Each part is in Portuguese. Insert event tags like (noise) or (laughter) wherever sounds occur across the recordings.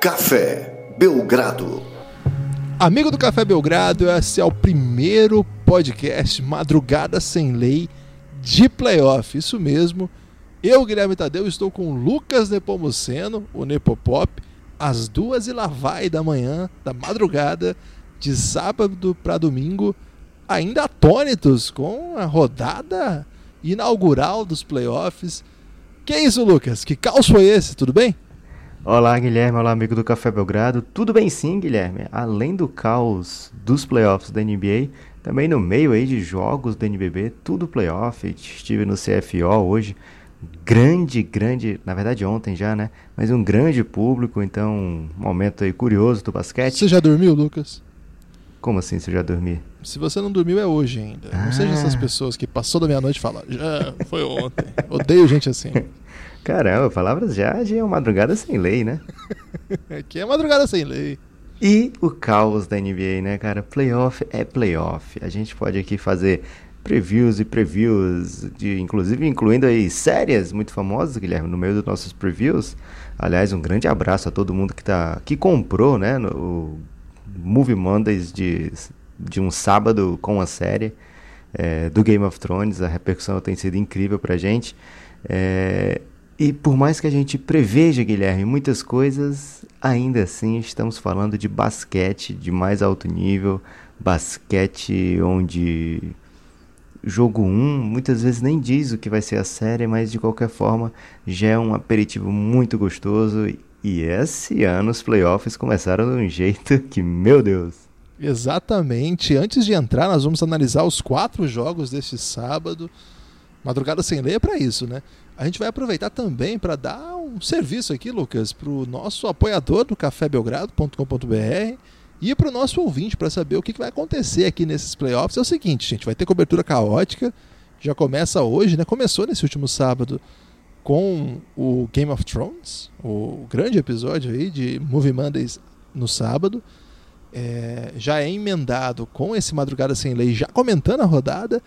Café Belgrado. Amigo do Café Belgrado, esse é o primeiro podcast Madrugada Sem Lei de playoff. Isso mesmo. Eu, Guilherme Tadeu, estou com o Lucas Nepomuceno, o Nepopop, às duas e lá vai da manhã, da madrugada, de sábado para domingo, ainda atônitos com a rodada inaugural dos playoffs. Que é isso, Lucas? Que caos foi esse? Tudo bem? Olá, Guilherme. Olá, amigo do Café Belgrado. Tudo bem sim, Guilherme. Além do caos dos playoffs da NBA, também no meio aí de jogos do NBB, tudo playoff. Estive no CFO hoje. Grande, grande, na verdade ontem já, né? Mas um grande público, então um momento aí curioso do basquete. Você já dormiu, Lucas? Como assim você já dormiu? Se você não dormiu, é hoje ainda. Não seja essas Ah. pessoas que passou da meia-noite e falam, já foi ontem. Odeio gente assim. (laughs) Caramba, palavras já de uma madrugada sem lei, né? (laughs) Aqui é madrugada sem lei. E o caos da NBA, né, cara? Playoff é playoff. A gente pode aqui fazer previews e previews, de, inclusive incluindo aí séries muito famosas, Guilherme, no meio dos nossos previews. Aliás, um grande abraço a todo mundo que, tá, que comprou, né, no, o Movie Mondays de, de um sábado com a série é, do Game of Thrones. A repercussão tem sido incrível pra gente. É, e por mais que a gente preveja, Guilherme, muitas coisas, ainda assim estamos falando de basquete de mais alto nível, basquete onde jogo 1 muitas vezes nem diz o que vai ser a série, mas de qualquer forma já é um aperitivo muito gostoso. E esse ano os playoffs começaram de um (laughs) jeito que, meu Deus. Exatamente. Antes de entrar, nós vamos analisar os quatro jogos deste sábado. Madrugada sem lei é para isso, né? A gente vai aproveitar também para dar um serviço aqui, Lucas, para o nosso apoiador do cafébelgrado.com.br e para o nosso ouvinte para saber o que vai acontecer aqui nesses playoffs. É o seguinte, gente, vai ter cobertura caótica. Já começa hoje, né? Começou nesse último sábado com o Game of Thrones, o grande episódio aí de Movie Mondays no sábado. É, já é emendado com esse Madrugada Sem Lei, já comentando a rodada.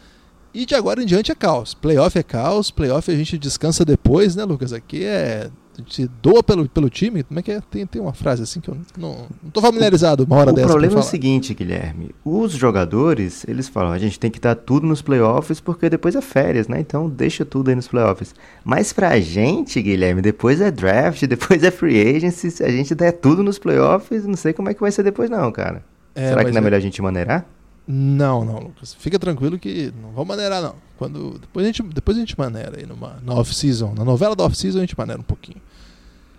E de agora em diante é caos. Playoff é caos, playoff a gente descansa depois, né, Lucas? Aqui é. A gente doa pelo, pelo time. Como é que é? Tem, tem uma frase assim que eu não, não tô familiarizado uma hora o dessa. pra problema é o seguinte, Guilherme. Os jogadores, eles falam, a gente tem que dar tudo nos playoffs porque depois é férias, né? Então deixa tudo aí nos playoffs. Mas pra gente, Guilherme, depois é draft, (laughs) depois é free agency. Se a gente der tudo nos playoffs, não sei como é que vai ser depois não, cara. É, Será que não é é- melhor a gente maneirar? Não, não, Lucas. Fica tranquilo que não vamos maneirar, não. Quando, depois, a gente, depois a gente maneira aí numa, na off-season. Na novela da off-season a gente maneira um pouquinho.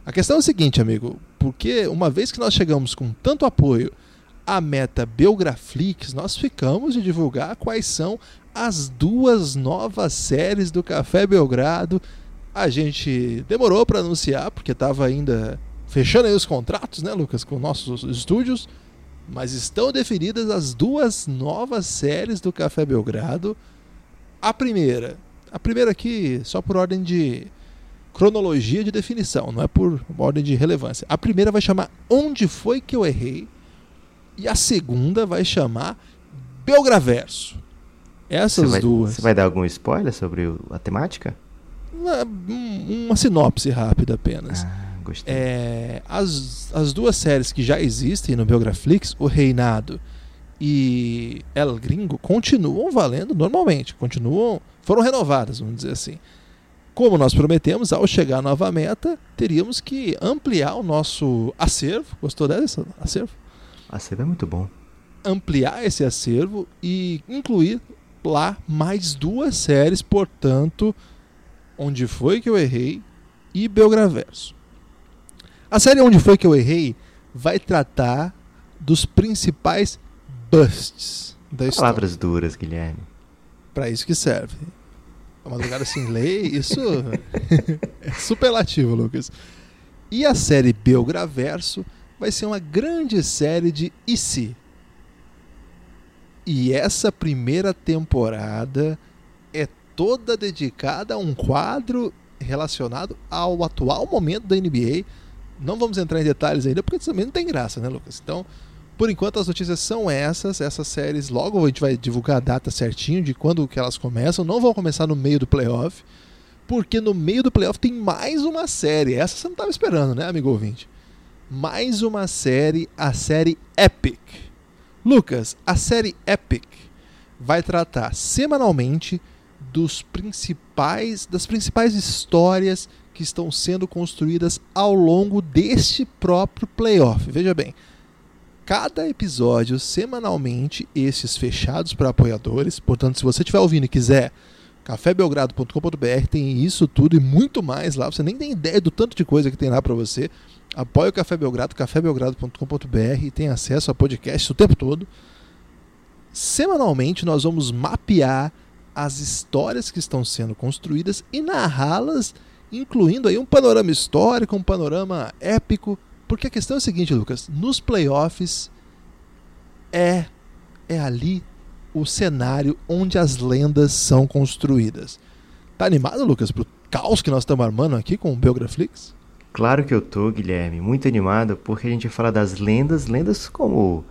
A questão é o seguinte, amigo. Porque uma vez que nós chegamos com tanto apoio à meta Belgraflix, nós ficamos de divulgar quais são as duas novas séries do Café Belgrado. A gente demorou para anunciar, porque estava ainda fechando aí os contratos, né, Lucas, com nossos estúdios. Mas estão definidas as duas novas séries do Café Belgrado. A primeira, a primeira aqui só por ordem de cronologia de definição, não é por ordem de relevância. A primeira vai chamar Onde foi que eu errei? E a segunda vai chamar Belgraverso. Essas Você vai, duas. Você vai dar algum spoiler sobre a temática? Uma, um- uma sinopse rápida apenas. Ah, gostei. É, as, as duas séries que já existem no Biograflix, O Reinado e El Gringo, continuam valendo normalmente, continuam, foram renovadas, vamos dizer assim. Como nós prometemos, ao chegar à nova meta, teríamos que ampliar o nosso acervo. Gostou dessa? Acervo? A seba é muito bom. ampliar esse acervo e incluir lá mais duas séries, portanto, Onde Foi Que Eu Errei e Belgraverso. A série Onde Foi Que Eu Errei vai tratar dos principais busts da história. Palavras duras, Guilherme. Para isso que serve. A madrugada sem lei, isso é superlativo, Lucas. E a série Belgraverso vai ser uma grande série de e se. E essa primeira temporada é toda dedicada a um quadro relacionado ao atual momento da NBA. Não vamos entrar em detalhes ainda, porque também não tem graça, né, Lucas? Então, por enquanto as notícias são essas, essas séries. Logo a gente vai divulgar a data certinho de quando que elas começam. Não vão começar no meio do playoff, porque no meio do playoff tem mais uma série. Essa você não estava esperando, né, amigo ouvinte? mais uma série, a série Epic. Lucas, a série Epic vai tratar semanalmente dos principais, das principais histórias que estão sendo construídas ao longo deste próprio playoff. Veja bem, cada episódio semanalmente, esses fechados para apoiadores. Portanto, se você estiver ouvindo e quiser, cafébelgrado.com.br tem isso tudo e muito mais lá. Você nem tem ideia do tanto de coisa que tem lá para você. Apoie o Café Belgrado, cafébelgrado.com.br e tem acesso a podcast o tempo todo. Semanalmente nós vamos mapear as histórias que estão sendo construídas e narrá-las, incluindo aí um panorama histórico, um panorama épico porque a questão é a seguinte, Lucas: nos playoffs é, é ali o cenário onde as lendas são construídas. Tá animado, Lucas, pro caos que nós estamos armando aqui com o Biograflix? Claro que eu tô, Guilherme, muito animado, porque a gente fala das lendas, lendas como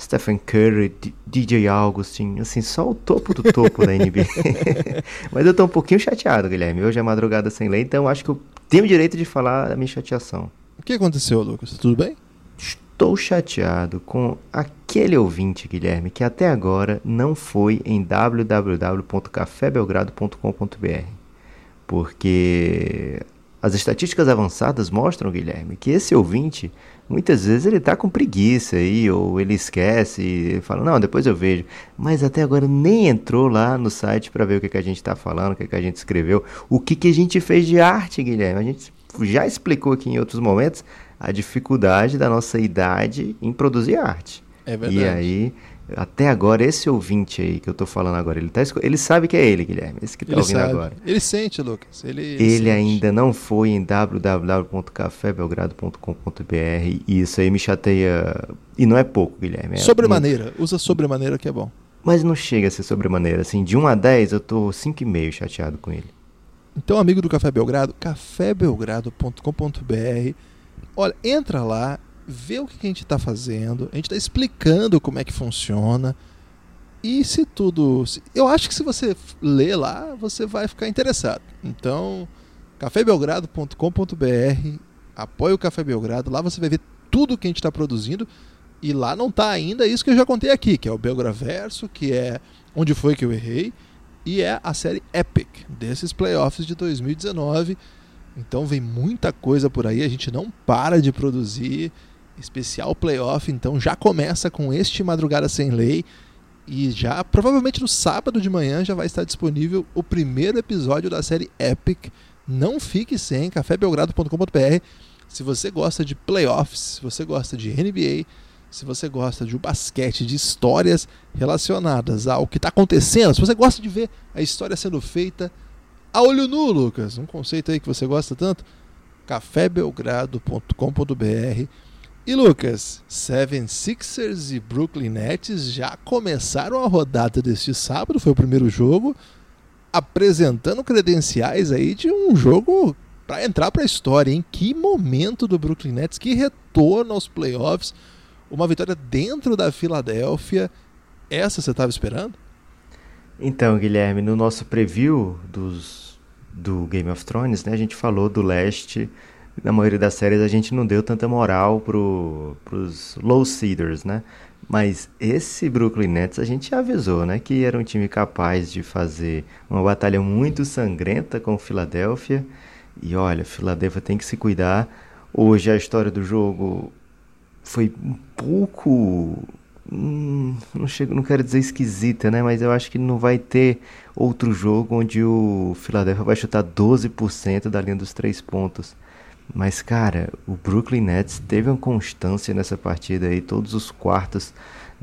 Stephen Curry, DJ Augustin, assim, só o topo do topo da NBA. (laughs) Mas eu tô um pouquinho chateado, Guilherme. Hoje é madrugada sem lei, então acho que eu tenho o direito de falar a minha chateação. O que aconteceu, Lucas? Tudo bem? Estou chateado com aquele ouvinte, Guilherme, que até agora não foi em www.cafébelgrado.com.br. Porque as estatísticas avançadas mostram, Guilherme, que esse ouvinte, muitas vezes ele está com preguiça aí, ou ele esquece e fala, não, depois eu vejo. Mas até agora nem entrou lá no site para ver o que, que a gente está falando, o que, que a gente escreveu, o que, que a gente fez de arte, Guilherme. A gente já explicou aqui em outros momentos a dificuldade da nossa idade em produzir arte. É verdade. E aí, até agora, esse ouvinte aí que eu tô falando agora, ele, tá, ele sabe que é ele, Guilherme, esse que tá ele ouvindo sabe. agora. Ele sente, Lucas. Ele, ele, ele ainda não foi em www.cafébelgrado.com.br e isso aí me chateia. E não é pouco, Guilherme. É sobremaneira. Muito... Usa sobremaneira que é bom. Mas não chega a ser sobremaneira. Assim, de 1 a 10, eu tô 5,5 chateado com ele. Então, amigo do Café Belgrado, cafébelgrado.com.br. Olha, entra lá, vê o que a gente está fazendo. A gente está explicando como é que funciona. E se tudo. Eu acho que se você ler lá, você vai ficar interessado. Então, cafébelgrado.com.br, apoie o Café Belgrado. Lá você vai ver tudo que a gente está produzindo. E lá não está ainda isso que eu já contei aqui, que é o Belgraverso, que é onde foi que eu errei e é a série Epic desses playoffs de 2019. Então vem muita coisa por aí, a gente não para de produzir. Especial playoff, então já começa com este Madrugada Sem Lei. E já, provavelmente no sábado de manhã, já vai estar disponível o primeiro episódio da série Epic. Não fique sem cafébelgrado.com.br. Se você gosta de playoffs, se você gosta de NBA, se você gosta de basquete, de histórias relacionadas ao que está acontecendo, se você gosta de ver a história sendo feita a olho nu, Lucas, um conceito aí que você gosta tanto, cafébelgrado.com.br. E Lucas, Seven Sixers e Brooklyn Nets já começaram a rodada deste sábado, foi o primeiro jogo, apresentando credenciais aí de um jogo para entrar para a história, em que momento do Brooklyn Nets, que retorno aos playoffs uma vitória dentro da Filadélfia. Essa você estava esperando? Então, Guilherme, no nosso preview dos, do Game of Thrones, né, a gente falou do leste. Na maioria das séries a gente não deu tanta moral pro, pros low seeders, né? Mas esse Brooklyn Nets a gente avisou, né? Que era um time capaz de fazer uma batalha muito sangrenta com o Philadelphia. E olha, Philadelphia tem que se cuidar. Hoje a história do jogo foi um pouco. Hum, não, chego, não quero dizer esquisita, né? Mas eu acho que não vai ter outro jogo onde o Philadelphia vai chutar 12% da linha dos três pontos. Mas, cara, o Brooklyn Nets teve uma constância nessa partida aí, todos os quartos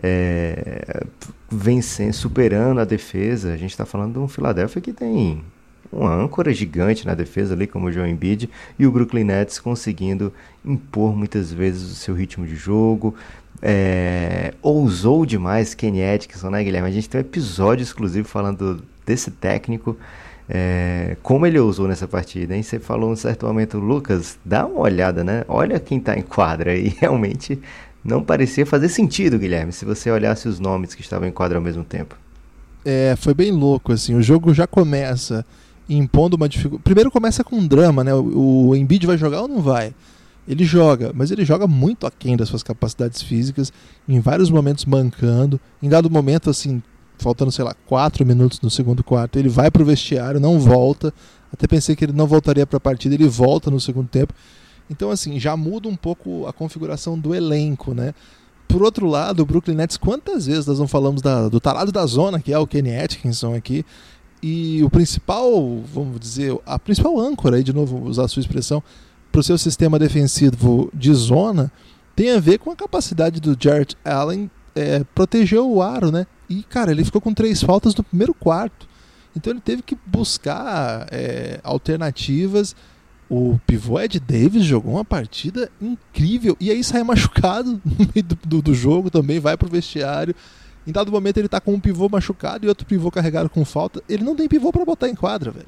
é, vencendo, superando a defesa. A gente está falando de um Philadelphia que tem uma âncora gigante na defesa ali, como o Joe Embiid, e o Brooklyn Nets conseguindo impor muitas vezes o seu ritmo de jogo. É, ousou demais Kenny Atkinson, né, Guilherme? A gente tem um episódio exclusivo falando desse técnico. É, como ele ousou nessa partida, hein? Você falou um certo momento, Lucas, dá uma olhada, né? Olha quem tá em quadra e (laughs) realmente não parecia fazer sentido, Guilherme, se você olhasse os nomes que estavam em quadra ao mesmo tempo. É, foi bem louco, assim, o jogo já começa impondo uma dificuldade. Primeiro começa com um drama, né? O, o Embiid vai jogar ou não vai? Ele joga, mas ele joga muito aquém das suas capacidades físicas, em vários momentos mancando. Em dado momento, assim, faltando, sei lá, 4 minutos no segundo quarto, ele vai pro vestiário, não volta. Até pensei que ele não voltaria para a partida, ele volta no segundo tempo. Então, assim, já muda um pouco a configuração do elenco, né? Por outro lado, o Brooklyn Nets, quantas vezes nós não falamos da, do talado da zona, que é o Kenny Atkinson aqui, e o principal, vamos dizer, a principal âncora, aí de novo usar a sua expressão, para o seu sistema defensivo de zona tem a ver com a capacidade do Jared Allen é, proteger o aro, né? E, cara, ele ficou com três faltas no primeiro quarto. Então ele teve que buscar é, alternativas. O pivô Ed Davis jogou uma partida incrível. E aí sai (laughs) machucado no meio do, do, do jogo também, vai pro vestiário. Em dado momento ele tá com um pivô machucado e outro pivô carregado com falta. Ele não tem pivô para botar em quadra, velho.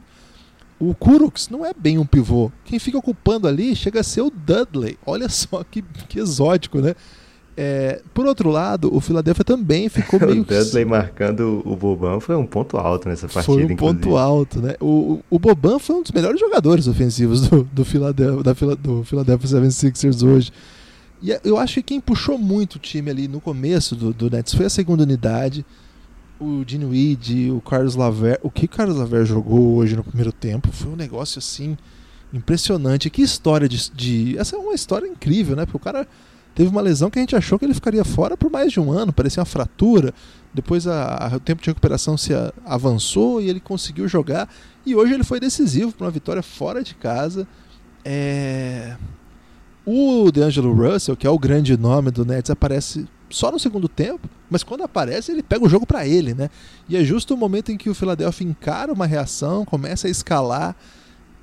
O Kuroks não é bem um pivô. Quem fica ocupando ali chega a ser o Dudley. Olha só que, que exótico, né? É, por outro lado, o Philadelphia também ficou (laughs) meio. o Dudley marcando o Boban foi um ponto alto nessa partida. Foi um inclusive. ponto alto, né? O, o Boban foi um dos melhores jogadores ofensivos do, do, Philadelphia, da, do Philadelphia 76ers hoje. E eu acho que quem puxou muito o time ali no começo do, do Nets foi a segunda unidade o Dinwiddie, o Carlos Laver, o que o Carlos Laver jogou hoje no primeiro tempo foi um negócio assim impressionante. Que história de, de, essa é uma história incrível, né? Porque o cara teve uma lesão que a gente achou que ele ficaria fora por mais de um ano, parecia uma fratura. Depois a, a, o tempo de recuperação se a, avançou e ele conseguiu jogar. E hoje ele foi decisivo para uma vitória fora de casa. É... O DeAngelo Russell, que é o grande nome do Nets, aparece só no segundo tempo, mas quando aparece ele pega o jogo para ele, né? E é justo o momento em que o Philadelphia encara uma reação, começa a escalar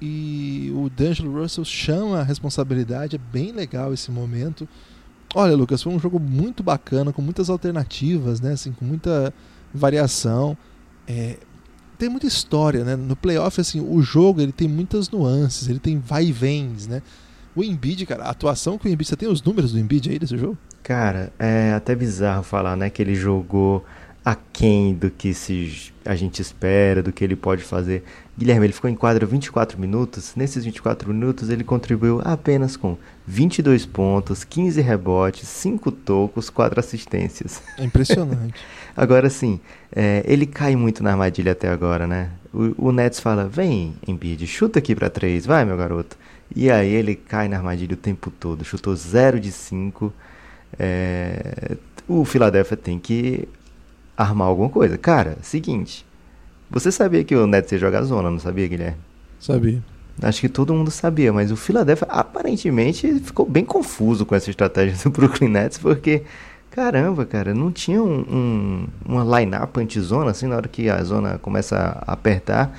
e o D'Angelo Russell chama a responsabilidade, é bem legal esse momento. Olha, Lucas, foi um jogo muito bacana, com muitas alternativas, né? Assim, com muita variação. É, tem muita história, né? No playoff, assim, o jogo ele tem muitas nuances, ele tem vai e vens, né? O Embiid, cara, a atuação com o Embiid, você tem os números do Embiid aí desse jogo? Cara, é até bizarro falar, né, que ele jogou aquém do que se a gente espera, do que ele pode fazer. Guilherme, ele ficou em quadra 24 minutos. Nesses 24 minutos, ele contribuiu apenas com 22 pontos, 15 rebotes, 5 tocos, 4 assistências. É impressionante. (laughs) agora sim, é, ele cai muito na armadilha até agora, né? O, o Nets fala: vem, Embiid, chuta aqui para 3, vai, meu garoto. E aí ele cai na armadilha o tempo todo. Chutou 0 de 5 é, o Philadelphia tem que armar alguma coisa. Cara, seguinte. Você sabia que o Nets ia jogar zona, não sabia, Guilherme? Sabia. Acho que todo mundo sabia, mas o Philadelphia aparentemente ficou bem confuso com essa estratégia do Brooklyn Nets, porque, caramba, cara, não tinha um, um, uma line-up anti-zona, assim, na hora que a zona começa a apertar,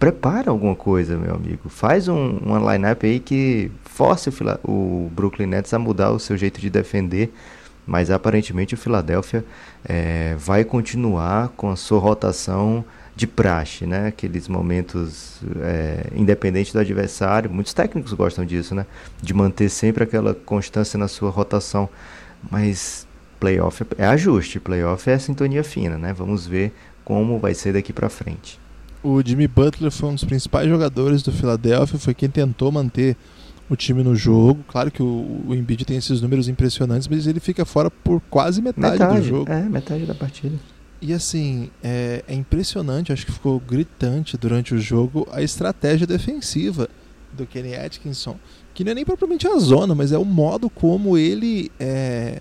prepara alguma coisa, meu amigo. Faz um, uma lineup aí que force o, o, Brooklyn Nets a mudar o seu jeito de defender. Mas aparentemente o Philadelphia é, vai continuar com a sua rotação de praxe, né? Aqueles momentos é, independente do adversário. Muitos técnicos gostam disso, né? De manter sempre aquela constância na sua rotação. Mas playoff é ajuste, playoff é sintonia fina, né? Vamos ver como vai ser daqui para frente o Jimmy Butler foi um dos principais jogadores do Philadelphia, foi quem tentou manter o time no jogo. Claro que o, o Embiid tem esses números impressionantes, mas ele fica fora por quase metade, metade do jogo. É, metade da partida. E assim, é, é, impressionante, acho que ficou gritante durante o jogo a estratégia defensiva do Kenny Atkinson. Que não é nem propriamente a zona, mas é o modo como ele é,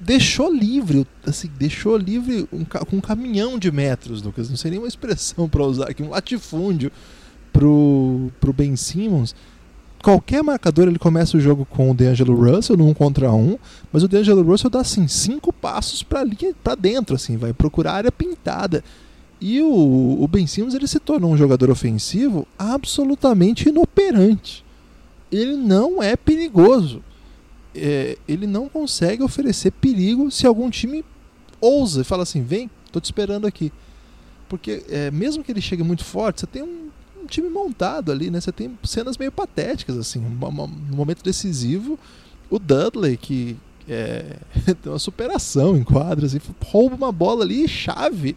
deixou livre, assim, deixou livre um, um caminhão de metros, Lucas. Não sei nem uma expressão para usar aqui, um latifúndio pro, pro Ben Simmons. Qualquer marcador ele começa o jogo com o DeAngelo Russell no um contra um, mas o DeAngelo Russell dá assim cinco passos para linha para dentro, assim, vai procurar a área pintada. E o, o Ben Simmons ele se tornou um jogador ofensivo absolutamente inoperante. Ele não é perigoso é, ele não consegue oferecer perigo se algum time ousa e fala assim: vem, tô te esperando aqui. Porque é, mesmo que ele chegue muito forte, você tem um, um, time montado ali, né? Você tem cenas meio patéticas, assim. no momento decisivo, o Dudley, que é, (laughs) tem uma superação em quadras, e rouba uma bola ali, chave.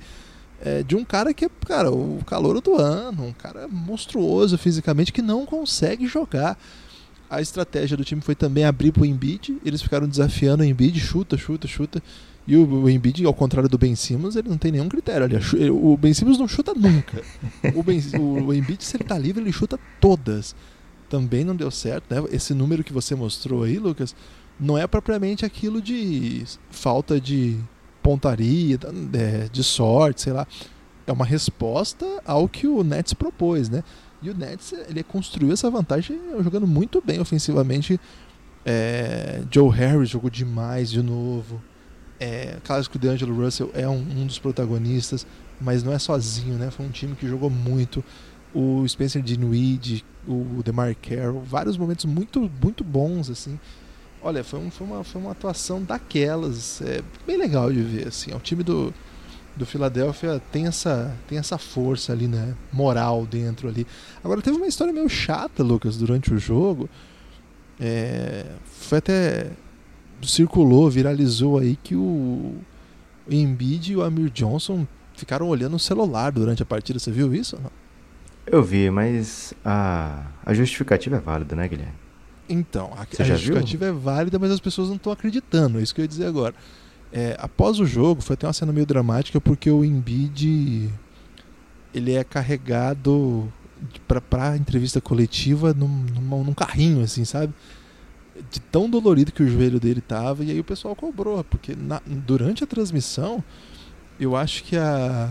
É, de um cara que é, cara, o calor do ano, um cara monstruoso fisicamente que não consegue jogar a estratégia do time foi também abrir pro Embiid. Eles ficaram desafiando o Embiid, chuta, chuta, chuta. E o, o Embiid, ao contrário do Ben Simmons, ele não tem nenhum critério. Ali. O Ben Simmons não chuta nunca. O, ben, o Embiid, se ele tá livre, ele chuta todas. Também não deu certo, né? Esse número que você mostrou aí, Lucas, não é propriamente aquilo de falta de pontaria, é, de sorte, sei lá. É uma resposta ao que o Nets propôs, né? E o Nets ele construiu essa vantagem jogando muito bem ofensivamente. É, Joe Harris jogou demais de novo. É, claro que o DeAngelo Russell é um, um, dos protagonistas, mas não é sozinho, né? Foi um time que jogou muito. O Spencer Dinwiddie, o DeMar Carroll, vários momentos muito, muito bons, assim. Olha, foi, um, foi, uma, foi uma atuação daquelas, é, bem legal de ver, assim. É o time do, do Philadelphia tem essa, tem essa força ali, né? Moral dentro ali. Agora teve uma história meio chata, Lucas, durante o jogo. É, foi até. Circulou, viralizou aí que o, Embiid e o Amir Johnson ficaram olhando o celular durante a partida. Você viu isso? Eu vi, mas a, a justificativa é válida, né, Guilherme? Então, a, a justificativa viu? é válida, mas as pessoas não estão acreditando. É isso que eu ia dizer agora. É, após o jogo, foi até uma cena meio dramática porque o Embiid ele é carregado para a entrevista coletiva num, num, num, carrinho, assim, sabe? De tão dolorido que o joelho dele tava, e aí o pessoal cobrou, porque na, durante a transmissão, eu acho que a,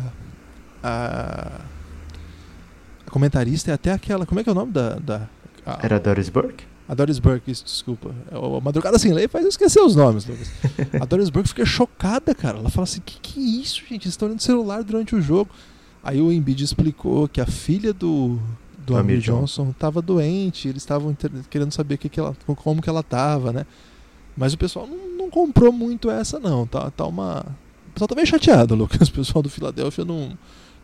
a, a comentarista é até aquela. Como é que é o nome da. da a, Era Doris Burke? A Doris Burke, isso, desculpa. É a Madrugada Sem Lei faz eu esquecer os nomes, Lucas. A Doris Burke fica chocada, cara. Ela fala assim: que que é isso, gente? Eles estão olhando celular durante o jogo. Aí o Embiid explicou que a filha do, do Amir Johnson estava doente, eles estavam querendo saber que que ela, como que ela estava, né? Mas o pessoal não, não, comprou muito essa, não. Tá, tá uma. O pessoal tá meio chateado, (laughs) Lucas. O pessoal do Filadélfia não,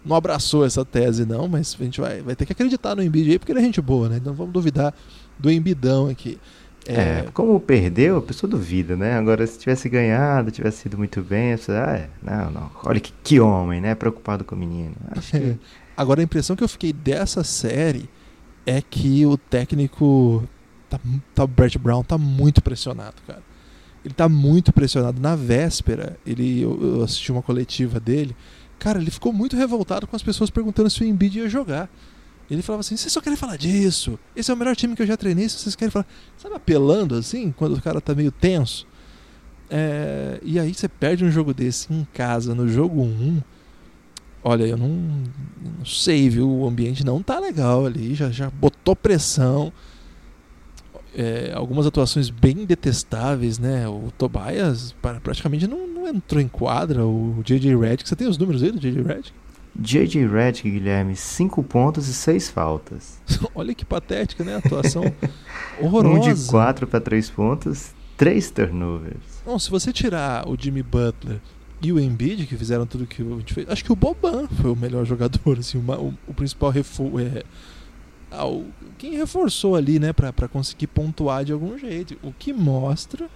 não abraçou essa tese, não, mas a gente vai, vai ter que acreditar no Embiid aí, porque ele é gente boa, né? Então vamos duvidar do embidão aqui. É... é, como perdeu, a pessoa duvida, né? Agora, se tivesse ganhado, tivesse sido muito bem, a pessoa, ah, é, não, não, olha que, que homem, né? Preocupado com o menino. Que... (laughs) Agora, a impressão que eu fiquei dessa série é que o técnico, tá, tá, o Brett Brown, tá muito pressionado, cara. Ele tá muito pressionado. Na véspera, ele, eu, eu assisti uma coletiva dele, cara, ele ficou muito revoltado com as pessoas perguntando se o Embiid ia jogar. Ele falava assim: vocês só querem falar disso? Esse é o melhor time que eu já treinei. Se vocês querem falar. Sabe, apelando assim, quando o cara tá meio tenso? É... E aí você perde um jogo desse em casa, no jogo 1. Olha, eu não, não sei, viu? O ambiente não tá legal ali. Já, já botou pressão. É, algumas atuações bem detestáveis, né? O Tobias praticamente não, não entrou em quadra. O J.J. Redick, você tem os números aí do J.J. Redick? J.J. Redick, Guilherme, 5 pontos e 6 faltas. (laughs) Olha que patética, né? A atuação horrorosa. (laughs) Um de 4 para 3 pontos, 3 turnovers. Não, se você tirar o Jimmy Butler e o Embiid, que fizeram tudo que a gente fez, acho que o Boban foi o melhor jogador, assim, uma, o, o, principal reforço. É, quem reforçou ali, né, para conseguir pontuar de algum jeito. O que mostra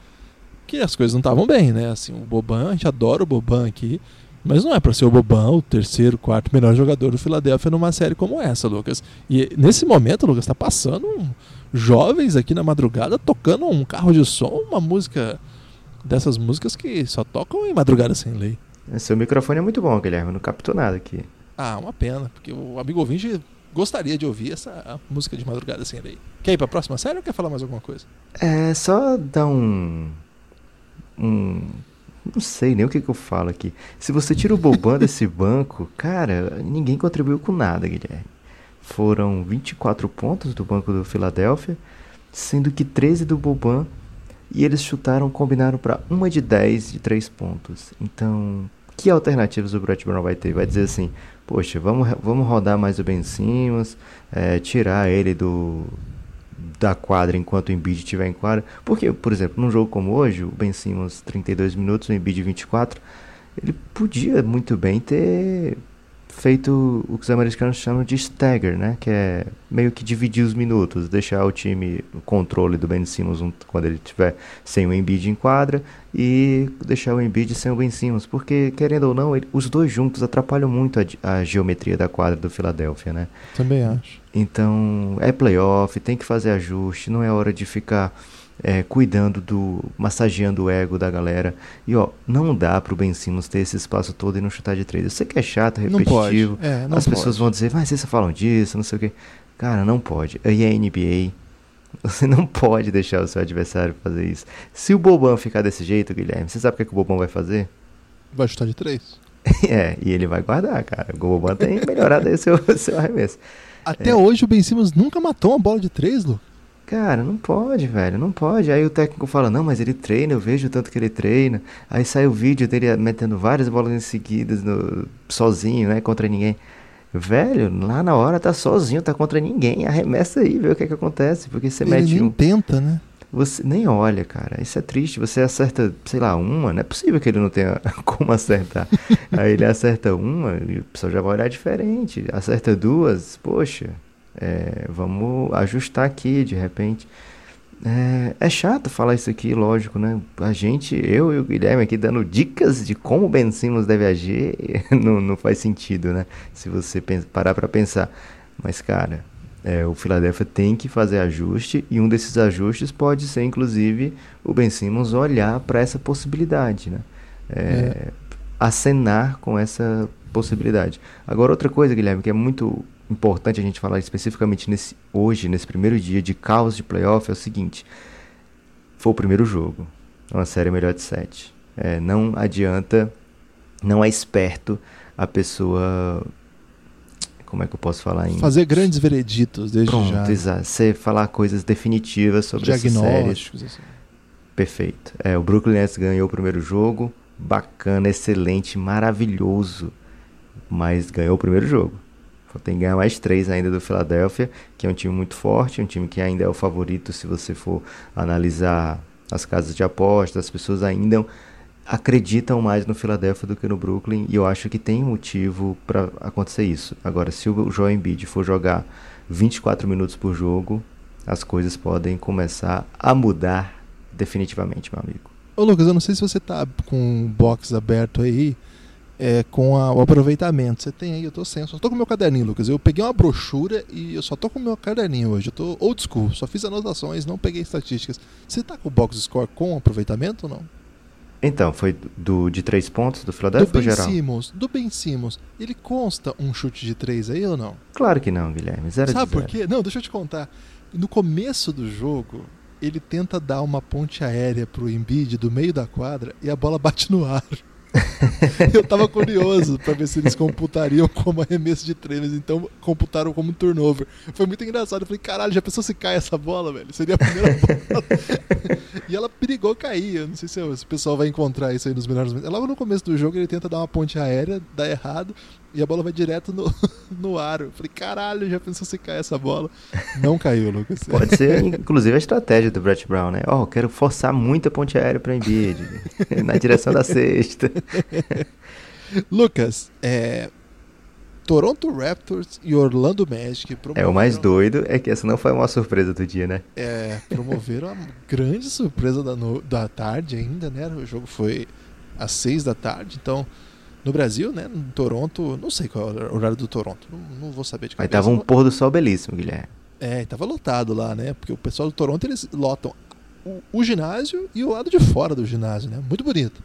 que as coisas não estavam bem, né? Assim, o Boban, a gente adora o Boban aqui. Mas não é para ser o Bobão, o terceiro, quarto melhor jogador do Philadelphia numa série como essa, Lucas. E nesse momento, Lucas, está passando um, jovens aqui na madrugada tocando um carro de som, uma música dessas músicas que só tocam em madrugada sem lei. Seu microfone é muito bom, Guilherme, não captou nada aqui. Ah, uma pena, porque o amigo ouvinte gostaria de ouvir essa música de madrugada sem lei. Quer ir para a próxima série ou quer falar mais alguma coisa? É, só dar um. um não sei nem o que, que eu falo aqui. Se você tira o Boban (laughs) desse banco, cara, ninguém contribuiu com nada, Guilherme. Foram 24 pontos do banco do Philadelphia, sendo que 13 do Boban. E eles chutaram, combinaram para uma de 10 de 3 pontos. Então, que alternativas o Brett Brown vai ter? Vai dizer assim, poxa, vamos, vamos rodar mais o Ben Simmons, é, tirar ele do, da quadra enquanto o Embiid estiver em quadra. Porque, por exemplo, num jogo como hoje, o Ben Simmons 32 minutos, o Embiid 24, ele podia muito bem ter feito o que os americanos chamam de stagger, né? Que é meio que dividir os minutos, deixar o time no controle do Ben Simmons um, quando ele estiver sem o Embiid em quadra e deixar o Embiid sem o Ben Simmons, porque querendo ou não, ele, os dois juntos atrapalham muito a, a, geometria da quadra do Philadelphia, né? Também acho. Então, é playoff, tem que fazer ajuste, não é hora de ficar é, cuidando do. massageando o ego da galera. E ó, não dá pro Ben Simmons ter esse espaço todo e não chutar de três. Eu sei que é chato, repetitivo. Não é, não As pode. pessoas vão dizer, mas vocês falam disso, não sei o quê. Cara, não pode. Aí é NBA. (laughs) Você não pode deixar o seu adversário fazer isso. Se o Bobão ficar desse jeito, Guilherme, você sabe o que, é que o Bobão vai fazer? Vai chutar de três. (laughs) é, e ele vai guardar, cara. O Bobão tem (laughs) melhorado aí o seu, seu arremesso. Até É. hoje o Ben Simmons nunca matou uma bola de três, Lu. Cara, não pode, velho, não pode. Aí o técnico fala, não, mas ele treina, eu vejo o tanto que ele treina. Aí sai o vídeo dele metendo várias bolas em seguidas no, sozinho, né, contra ninguém. Velho, lá na hora tá sozinho, tá contra ninguém. Arremessa aí, vê o que é que acontece. Porque você Ele mete nem um. tenta, né? Você nem olha, cara. Isso é triste. Você acerta, sei lá, uma. Não é possível que ele não tenha (laughs) como acertar. Aí ele acerta uma e o pessoal já vai olhar diferente. Acerta duas, poxa, é, vamos ajustar aqui de repente. É, é chato falar isso aqui, lógico, né? A gente, eu e o Guilherme aqui dando dicas de como o Ben Simmons deve agir, (laughs) não, não faz sentido, né? Se você parar pra pensar. Mas, cara, é, o Philadelphia tem que fazer ajuste e um desses ajustes pode ser, inclusive, o Ben Simmons olhar para essa possibilidade, né? É, Acenar com essa possibilidade. Agora, outra coisa, Guilherme, que é muito importante a gente falar especificamente nesse, hoje, nesse primeiro dia de caos de playoff, é o seguinte: foi o primeiro jogo, uma série melhor de sete. É, não adianta, não é esperto a pessoa. Como é que eu posso falar em. Fazer grandes vereditos desde Pronto, já. exato. Você falar coisas definitivas sobre essa série. Assim. Perfeito. É, o Brooklyn Nets ganhou o primeiro jogo. Bacana, excelente, maravilhoso. Mas ganhou o primeiro jogo. Tem que ganhar mais três ainda do Philadelphia, que é um time muito forte, um time que ainda é o favorito se você for analisar as casas de aposta. As pessoas ainda acreditam mais no Philadelphia do que no Brooklyn e eu acho que tem motivo para acontecer isso. Agora, se o Joel Embiid for jogar 24 minutos por jogo, as coisas podem começar a mudar definitivamente, meu amigo. Ô Lucas, eu não sei se você tá com o box aberto aí, é, com a- o aproveitamento. Você tem aí, eu tô sem. Eu só tô com o meu caderninho, Lucas. Eu peguei uma brochura e eu só tô com o meu caderninho hoje. Eu tô old school, só fiz anotações, não peguei estatísticas. Você tá com o box score com aproveitamento ou não? Então, foi do de três pontos do Do Philadelphia ou Ben geral? Simmons, do Ben Simmons, ele consta um chute de três aí ou não? Claro que não, Guilherme. Zero Sabe de por zero. quê? Não, deixa eu te contar. No começo do jogo, ele tenta dar uma ponte aérea pro Embiid do meio da quadra e a bola bate no ar. (laughs) eu tava curioso pra ver se eles computariam como arremesso de mas então computaram como turnover. Foi muito engraçado. Eu falei, caralho, já pensou se cai essa bola, velho? Seria a primeira (laughs) bola. e ela perigou cair. Eu não sei se, se o pessoal vai encontrar isso aí nos melhores momentos. Logo no começo do jogo, ele tenta dar uma ponte aérea, dá errado, e a bola vai direto no, (laughs) no aro. Eu falei, caralho, já pensou se cai essa bola? Não caiu, Lucas. Pode (laughs) ser, inclusive, a estratégia do Brett Brown, né? Ó, quero forçar muito a ponte aérea para Embiid, (laughs) na direção da cesta. Lucas, é, Toronto Raptors e Orlando Magic É, promoveram, o mais doido é que essa não foi uma surpresa do dia, né? é, promoveram a grande surpresa da, no- da tarde ainda, né? O jogo foi às seis da tarde, então no Brasil, né? Em Toronto, não sei qual é o horário do Toronto, não, não vou saber de cabeça. tava um pôr do sol belíssimo, Guilherme. É, tava lotado lá, né? Porque o pessoal do Toronto eles lotam o, o ginásio e o lado de fora do ginásio, né? Muito bonito.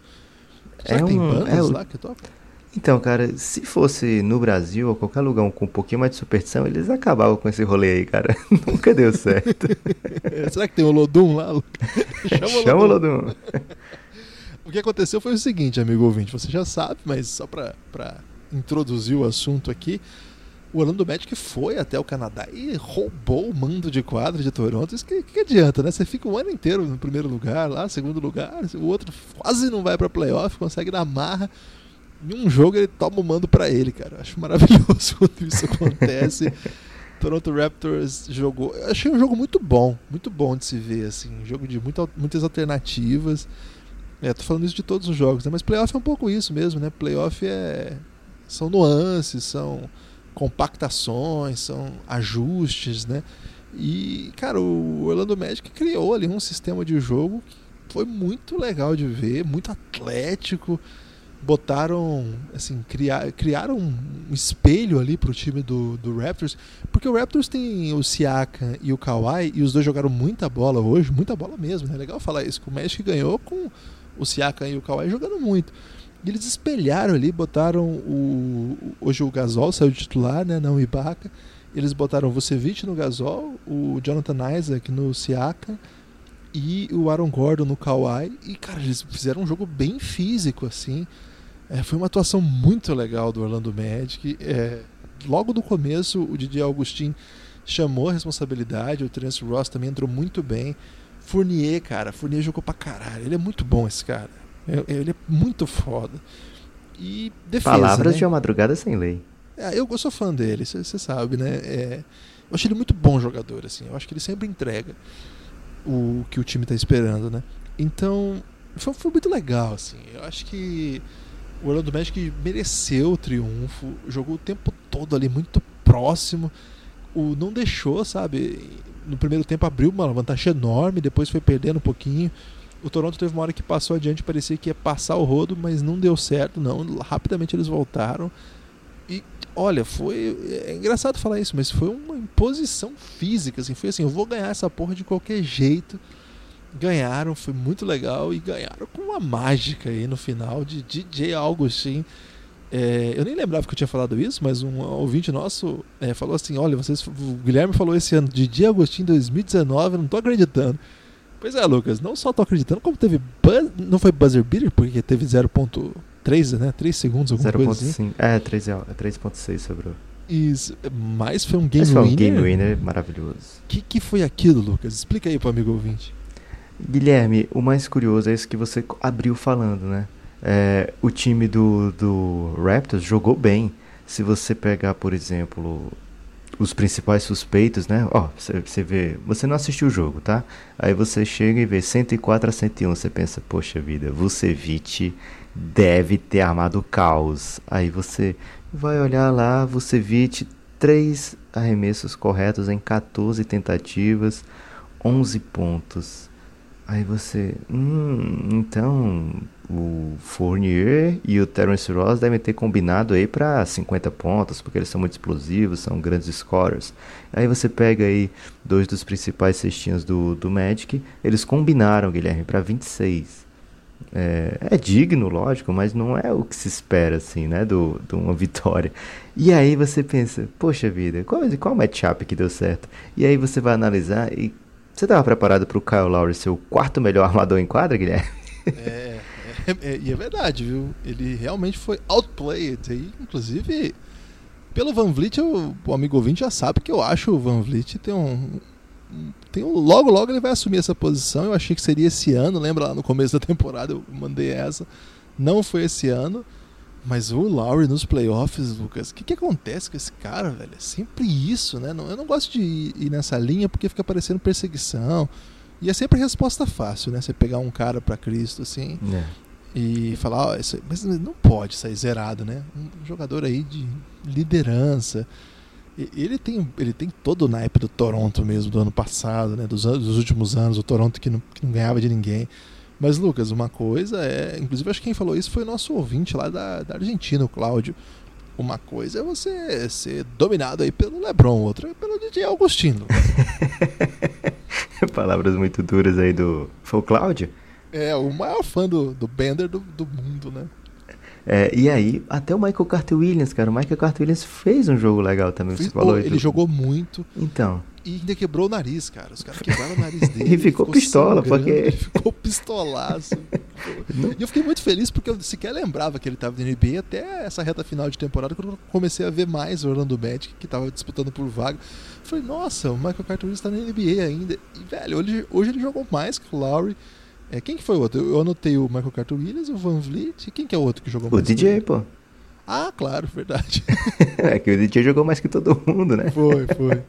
Será É que tem um- bandas é o- lá que tocam? Então, cara, se fosse no Brasil ou qualquer lugar com um pouquinho mais de superstição, eles acabavam com esse rolê aí, cara. (laughs) Nunca deu certo. (laughs) Será que tem o Lodum lá? (laughs) Lucas? Chama o Lodum. O que aconteceu foi o seguinte, amigo ouvinte, você já sabe, mas só pra introduzir o assunto aqui, o Orlando Magic foi até o Canadá e roubou o mando de quadra de Toronto. Isso que, que adianta, né? Você fica o ano inteiro no primeiro lugar, lá, segundo lugar, o outro quase não vai pra playoff, consegue dar marra. Em um jogo ele toma o mando pra ele, cara. Acho maravilhoso (laughs) quando isso acontece. (laughs) Toronto Raptors jogou. Eu achei um jogo muito bom, muito bom de se ver, assim. Um jogo de muita, muitas alternativas. É, tô falando isso de todos os jogos, né? Mas playoff é um pouco isso mesmo, né? Playoff é, são nuances, são compactações, são ajustes, né? E, cara, o Orlando Magic criou ali um sistema de jogo que foi muito legal de ver, muito atlético. Botaram, assim, criar, criaram um espelho ali pro time do, do Raptors, porque o Raptors tem o Siakam e o Kawhi, e os dois jogaram muita bola hoje, muita bola mesmo, né? Legal falar isso, que o Magic ganhou com o Siakam e o Kawhi jogando muito. E eles espelharam ali, botaram o. Hoje o Gasol saiu titular, né? Não o Ibaka. Eles botaram o Vucevic no Gasol, o Jonathan Isaac no Siaka e o Aaron Gordon no Kawhi. E, cara, eles fizeram um jogo bem físico, assim. É, foi uma atuação muito legal do Orlando Magic. É, logo no começo, o Didi Augustin chamou a responsabilidade, o Terence Ross também entrou muito bem. Fournier, cara, Fournier jogou pra caralho. Ele é muito bom, esse cara. Ele é muito foda. E defesa, Palavras né? de uma madrugada sem lei. É, eu, eu sou fã dele, você sabe, né? É, eu acho ele muito bom jogador, assim. Eu acho que ele sempre entrega o que o time está esperando, né? Então, foi, foi, muito legal, assim. Eu acho que o Orlando Magic mereceu o triunfo, jogou o tempo todo ali muito próximo. O não deixou, sabe? No primeiro tempo abriu uma vantagem enorme, depois foi perdendo um pouquinho. O Toronto teve uma hora que passou adiante, parecia que ia passar o rodo, mas não deu certo, não. Rapidamente eles voltaram. E olha, foi. É engraçado falar isso, mas foi uma imposição física. Assim, foi assim: eu vou ganhar essa porra de qualquer jeito. Ganharam, foi muito legal e ganharam com uma mágica aí no final de DJ Augustin. É, eu nem lembrava que eu tinha falado isso, mas um ouvinte nosso é, falou assim: Olha, vocês, o Guilherme falou esse ano, DJ Augustin 2019, eu não tô acreditando. Pois é, Lucas, não só tô acreditando, como teve. Buzz, não foi buzzer beater, porque teve 0.3, né? 3 segundos, alguma 0. coisa assim. É, 3.6 é, sobrou. Isso, mas foi um game winner. Foi um game winner maravilhoso. O que, que foi aquilo, Lucas? Explica aí pro amigo ouvinte. Guilherme, o mais curioso é isso que você abriu falando, né? É, o time do, do Raptors jogou bem. Se você pegar, por exemplo, os principais suspeitos, né? Ó, você vê, você não assistiu o jogo, tá? Aí você chega e vê 104 a 101, você pensa, poxa vida, Vucevic deve ter armado caos. Aí você vai olhar lá, Vucevic, três arremessos corretos em 14 tentativas, 11 pontos. Aí você, hum, então o Fournier e o Terence Ross devem ter combinado aí para 50 pontos, porque eles são muito explosivos, são grandes scorers. Aí você pega aí dois dos principais cestinhos do, do Magic, eles combinaram, Guilherme, para 26. É, é, digno, lógico, mas não é o que se espera, assim, né, do, de uma vitória. E aí você pensa, poxa vida, qual, qual matchup que deu certo? E aí você vai analisar e você estava preparado para o Kyle Lowry ser o quarto melhor (laughs) armador em quadra, Guilherme? É, é, é, e é verdade, viu? Ele realmente foi outplayed. aí, inclusive, pelo Van Vliet, eu, o amigo ouvinte já sabe que eu acho o Van Vliet tem um, tem um, logo logo ele vai assumir essa posição. Eu achei que seria esse ano, lembra lá no começo da temporada eu mandei essa. Não foi esse ano. Mas o Lowry nos playoffs, Lucas, o que, que acontece com esse cara, velho? É sempre isso, né? eu não gosto de ir nessa linha porque fica parecendo perseguição. E é sempre resposta fácil, né? Você pegar um cara para Cristo assim é. e falar, oh, isso, mas não pode sair zerado, né? Um jogador aí de liderança. Ele tem, ele tem todo o naipe do Toronto mesmo, do ano passado, né? Dos, dos últimos anos, o Toronto que não, que não ganhava de ninguém. Mas, Lucas, uma coisa é. Inclusive, acho que quem falou isso foi o nosso ouvinte lá da, da Argentina, o Cláudio. Uma coisa é você ser dominado aí pelo Lebron, outra é pelo DJ Augustino. (laughs) Palavras muito duras aí do. Foi o Cláudio? É, o maior fã do, do Bender do, do mundo, né? É, e aí, até o Michael Carter Williams, cara. O Michael Carter Williams fez um jogo legal também, você falou. Ele jogou muito. Então. E ainda quebrou o nariz, cara. Os caras quebraram o nariz (laughs) dele. e ficou, ficou pistola, porque. Ele (laughs) ficou pistolaço. e eu fiquei muito feliz porque eu sequer lembrava que ele estava na NBA até essa reta final de temporada, quando eu comecei a ver mais o Orlando Magic, que estava disputando por vaga. Falei, nossa, o Michael Carter Williams está na NBA ainda. E, velho, hoje, hoje ele jogou mais que o Lowry. É, quem que foi o outro? Eu anotei o Michael Carter Williams, o Van Vliet. E quem que é o outro que jogou o mais? O DJ, pô. Ah, claro, verdade. (laughs) é que o DJ jogou mais que todo mundo, né? Foi, foi. (laughs)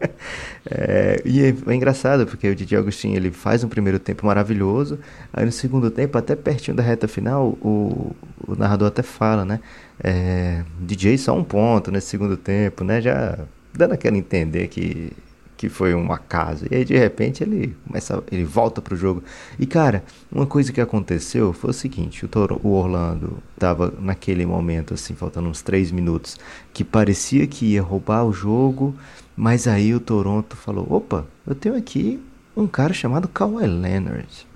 É, e é, é, engraçado, porque o DJ Agostinho ele faz um primeiro tempo maravilhoso, aí no segundo tempo, até pertinho da reta final, o, o narrador até fala, né? É, DJ só um ponto nesse segundo tempo, né? Já dando aquela entender que que foi um acaso. E aí de repente ele começa, ele volta pro jogo. E cara, uma coisa que aconteceu foi o seguinte, o, Toro, o Orlando tava naquele momento assim, faltando uns 3 minutos, que parecia que ia roubar o jogo, mas aí o Toronto falou: "Opa, eu tenho aqui um cara chamado Kawhi Leonard.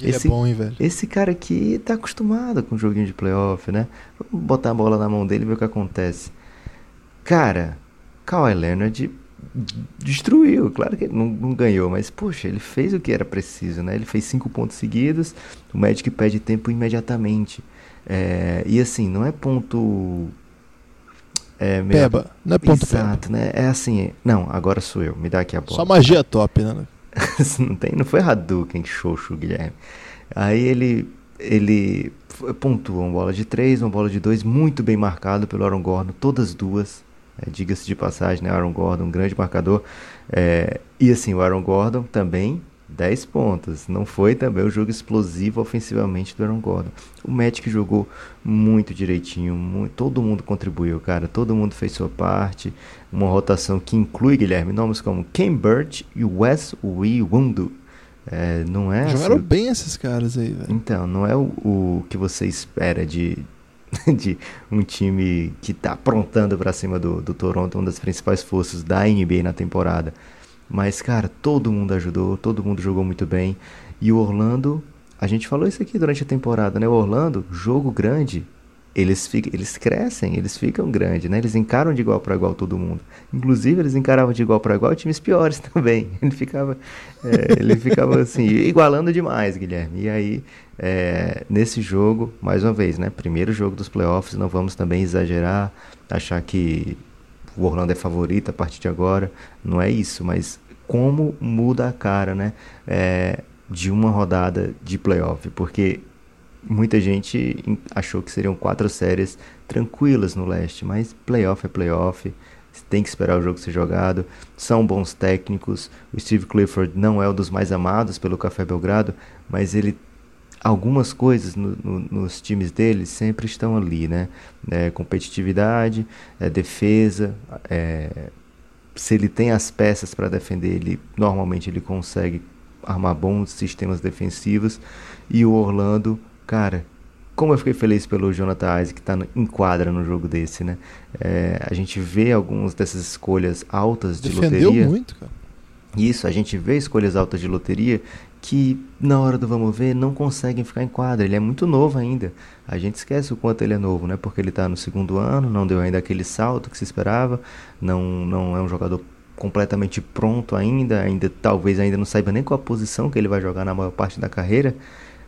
Ele é esse, é bom, hein, velho? Esse cara aqui tá acostumado com joguinho de playoff, né? Vamos botar a bola na mão dele e ver o que acontece. Cara, Kawhi Leonard destruiu. Claro que ele não, não, ganhou, mas poxa, ele fez o que era preciso, né? Ele fez cinco pontos seguidos, o Magic pede tempo imediatamente. É, e assim, não é ponto. É, meio... Peba, não é ponto Exato, peba. né? É assim, não, agora sou eu, me dá aqui a bola. Só magia top, né? (laughs) não, tem, não foi Hadouken, xoxo, Guilherme. Aí ele ele pontuou uma bola de 3, uma bola de 2, muito bem marcado pelo Aaron Gordon, todas duas. É, Diga-se de passagem, né? Aaron Gordon, um grande marcador. É, e assim, o Aaron Gordon também 10 pontos. Não foi também o jogo explosivo ofensivamente do Aaron Gordon. O Magic jogou muito direitinho, muito, todo mundo contribuiu, cara. Todo mundo fez sua parte. Uma rotação que inclui, Guilherme, nomes como Ken Burt e Wes Wundu. É, não é Jogaram assim, bem esses caras aí, velho. Então, não é o, o que você espera de, (laughs) de um time que está aprontando para cima do, do Toronto, uma das principais forças da NBA na temporada. Mas, cara, todo mundo ajudou, todo mundo jogou muito bem. E o Orlando, a gente falou isso aqui durante a temporada, né? O Orlando, jogo grande, eles, ficam, eles crescem, eles ficam grandes, né? Eles encaram de igual para igual todo mundo. Inclusive, eles encaravam de igual para igual times piores (laughs) também. Ele ficava, é, ele ficava assim, igualando demais, Guilherme. E aí, é, nesse jogo, mais uma vez, né? Primeiro jogo dos playoffs, não vamos também exagerar, achar que o Orlando é favorito a partir de agora. Não é isso, mas como muda a cara, né? É, de uma rodada de playoff, porque muita gente achou que seriam quatro séries tranquilas no leste, mas playoff é playoff, tem que esperar o jogo ser jogado. São bons técnicos. O Steve Clifford não é um dos mais amados pelo Café Belgrado, mas ele algumas coisas no, no, nos times dele sempre estão ali, né? É, competitividade, é, defesa. É, se ele tem as peças para defender, ele normalmente ele consegue armar bons sistemas defensivos. E o Orlando Cara, como eu fiquei feliz pelo Jonathan Isaac que está em quadra no jogo desse, né? É, a gente vê algumas dessas escolhas altas de Defendeu loteria. muito, cara. Isso, a gente vê escolhas altas de loteria que na hora do vamos ver não conseguem ficar em quadra. Ele é muito novo ainda. A gente esquece o quanto ele é novo, né? Porque ele está no segundo ano, não deu ainda aquele salto que se esperava, não, não é um jogador completamente pronto ainda, ainda talvez ainda não saiba nem qual a posição que ele vai jogar na maior parte da carreira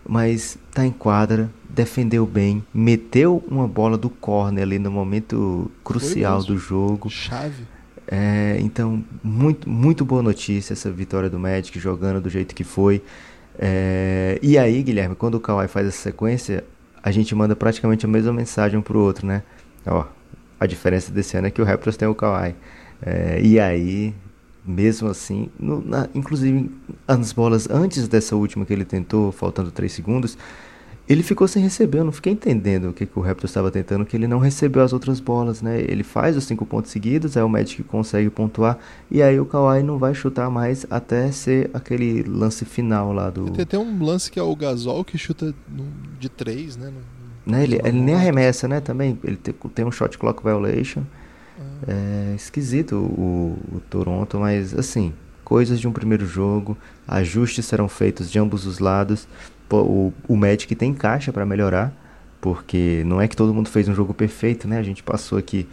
mas tá em quadra, defendeu bem, meteu uma bola do corner ali no momento crucial do jogo. Chave. É, então, muito, muito boa notícia essa vitória do Magic jogando do jeito que foi. É, e aí, Guilherme, quando o Kawhi faz essa sequência, a gente manda praticamente a mesma mensagem um pro outro, né? Ó, a diferença desse ano é que o Raptors tem o Kawhi. É, e aí, mesmo assim, no, na, inclusive as bolas antes dessa última que ele tentou, faltando 3 segundos, ele ficou sem receber. Eu não fiquei entendendo o que, que o Raptor estava tentando, que ele não recebeu as outras bolas, né? Ele faz os 5 pontos seguidos, aí o Magic consegue pontuar, e aí o Kawhi não vai chutar mais até ser aquele lance final lá do. Tem até um lance que é o Gasol que chuta de 3, né? No, né? Ele, ele nem arremessa, né? Também ele tem, tem um shot clock violation. É esquisito o, o Toronto, mas assim, coisas de um primeiro jogo, ajustes serão feitos de ambos os lados. O, o Magic tem caixa para melhorar, porque não é que todo mundo fez um jogo perfeito, né? A gente passou aqui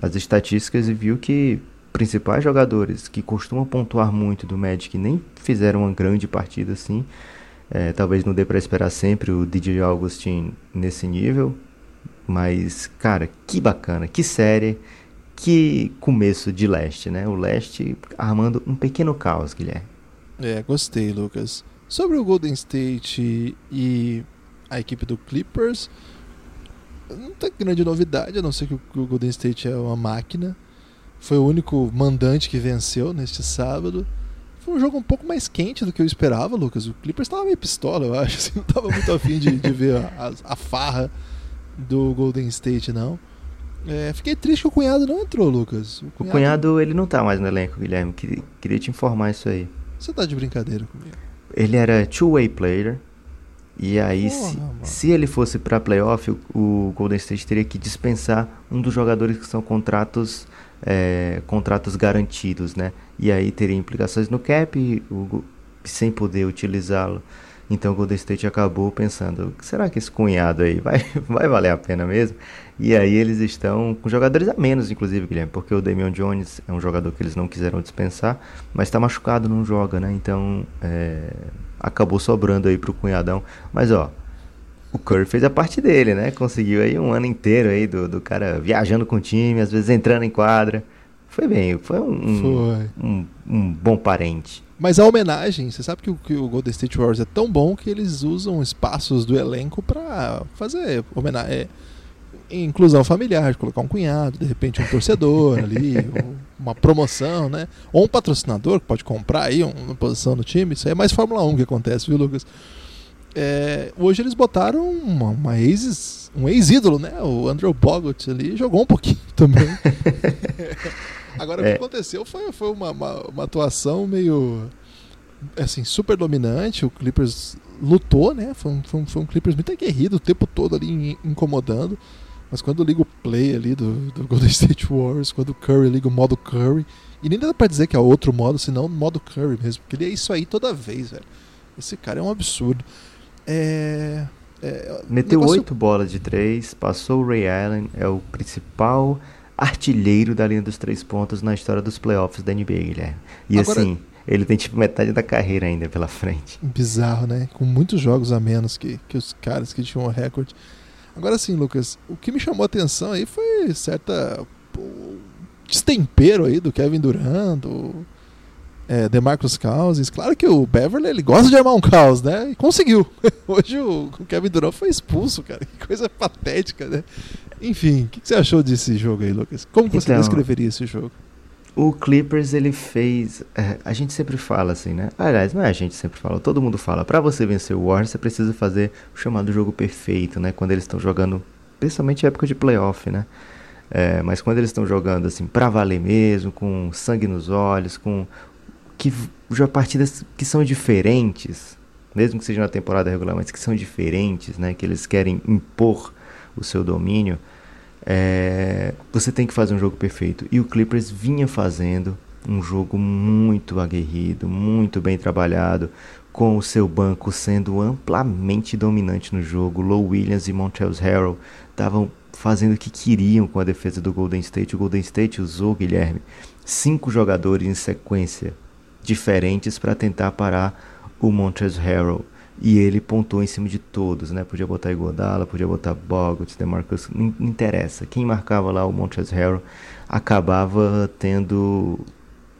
as estatísticas e viu que principais jogadores que costumam pontuar muito do Magic nem fizeram uma grande partida assim. É, talvez não dê para esperar sempre o DJ Augustin nesse nível, mas cara, que bacana, que série que começo de leste, né? O leste armando um pequeno caos, Guilherme. É, gostei, Lucas. Sobre o Golden State e a equipe do Clippers, Não tem grande novidade, a não ser que o Golden State é uma máquina. Foi o único mandante que venceu neste sábado. Foi um jogo um pouco mais quente do que eu esperava, Lucas. O Clippers estava meio pistola, eu acho. (laughs) Assim, não estava muito afim de, de ver a, a, farra do Golden State, não. É, fiquei triste que o cunhado não entrou, Lucas. O cunhado, o cunhado ele não tá mais no elenco, Guilherme. Queria, te informar isso aí. Você tá de brincadeira comigo? Ele era two-way player. E aí, Porra, se, se, ele fosse para playoff, o, o Golden State teria que dispensar um dos jogadores que são contratos é, contratos garantidos, né? E aí teria implicações no cap, o, sem poder utilizá-lo. Então o Golden State acabou pensando, será que esse cunhado aí vai, (laughs) vai valer a pena mesmo? E aí eles estão com jogadores a menos, inclusive, Guilherme, porque o Damian Jones é um jogador que eles não quiseram dispensar, mas está machucado, não joga, né? Então é, acabou sobrando aí pro cunhadão. Mas ó, o Curry fez a parte dele, né? Conseguiu aí um ano inteiro aí do, do cara viajando com o time, às vezes entrando em quadra. Foi bem, foi um, foi. um, um bom parente. Mas a homenagem, você sabe que o, que o Golden State Warriors é tão bom que eles usam espaços do elenco para fazer homenagem. É, inclusão familiar, de colocar um cunhado, de repente um torcedor (laughs) ali, uma promoção, né? Ou um patrocinador que pode comprar aí uma posição no time. Isso aí é mais Fórmula 1 que acontece, viu, Lucas? É, hoje eles botaram uma, uma ex, um ex-ídolo, né? O Andrew Bogut ali jogou um pouquinho (laughs) também. (laughs) Agora, é. o que é. aconteceu foi, foi uma, uma, uma, atuação meio. Assim, super dominante. O Clippers lutou, né? Foi um, foi um, foi um Clippers muito aguerrido o tempo todo ali incomodando. Mas quando liga o play ali do, do Golden State Warriors, quando o Curry liga o modo Curry, e nem dá pra dizer que é outro modo, senão o modo Curry mesmo, porque ele é isso aí toda vez, velho. Esse cara é um absurdo. É, é, Meteu oito negócio... bolas de três, passou o Ray Allen, é o principal artilheiro da linha dos três pontos na história dos playoffs da NBA, Guilherme. E Agora... assim, ele tem tipo metade da carreira ainda pela frente. Bizarro, né? Com muitos jogos a menos que, que os caras que tinham o recorde. Agora sim, Lucas, o que me chamou a atenção aí foi certa destempero aí do Kevin Durant, do é, DeMarcus Cousins. Claro que o Beverly ele gosta de armar um caos, né? E conseguiu. (laughs) Hoje o, Kevin Durant foi expulso, cara. Que coisa patética, né? Enfim, o que, que, você achou desse jogo aí, Lucas? Como você então, descreveria esse jogo? O Clippers ele fez. É, a gente sempre fala assim, né? Aliás, não é a gente sempre fala, todo mundo fala. Para você vencer o Warriors, você precisa fazer o chamado jogo perfeito, né? Quando eles estão jogando, principalmente época de playoff, né? É, mas quando eles estão jogando assim, pra valer mesmo, com sangue nos olhos, com que já partidas que são diferentes, mesmo que seja na temporada regular, mas que são diferentes, né? Que eles querem impor o seu domínio. É, você tem que fazer um jogo perfeito. E o Clippers vinha fazendo um jogo muito aguerrido, muito bem trabalhado, com o seu banco sendo amplamente dominante no jogo. Low Williams e Montrezl Harrell estavam fazendo o que queriam com a defesa do Golden State. O Golden State usou, Guilherme, cinco jogadores em sequência diferentes para tentar parar o Montrezl Harrell. E ele pontuou em cima de todos, né? Podia botar Igodala, podia botar Bogut, DeMarcus, não interessa. Quem marcava lá o Montrezl Harrell acabava tendo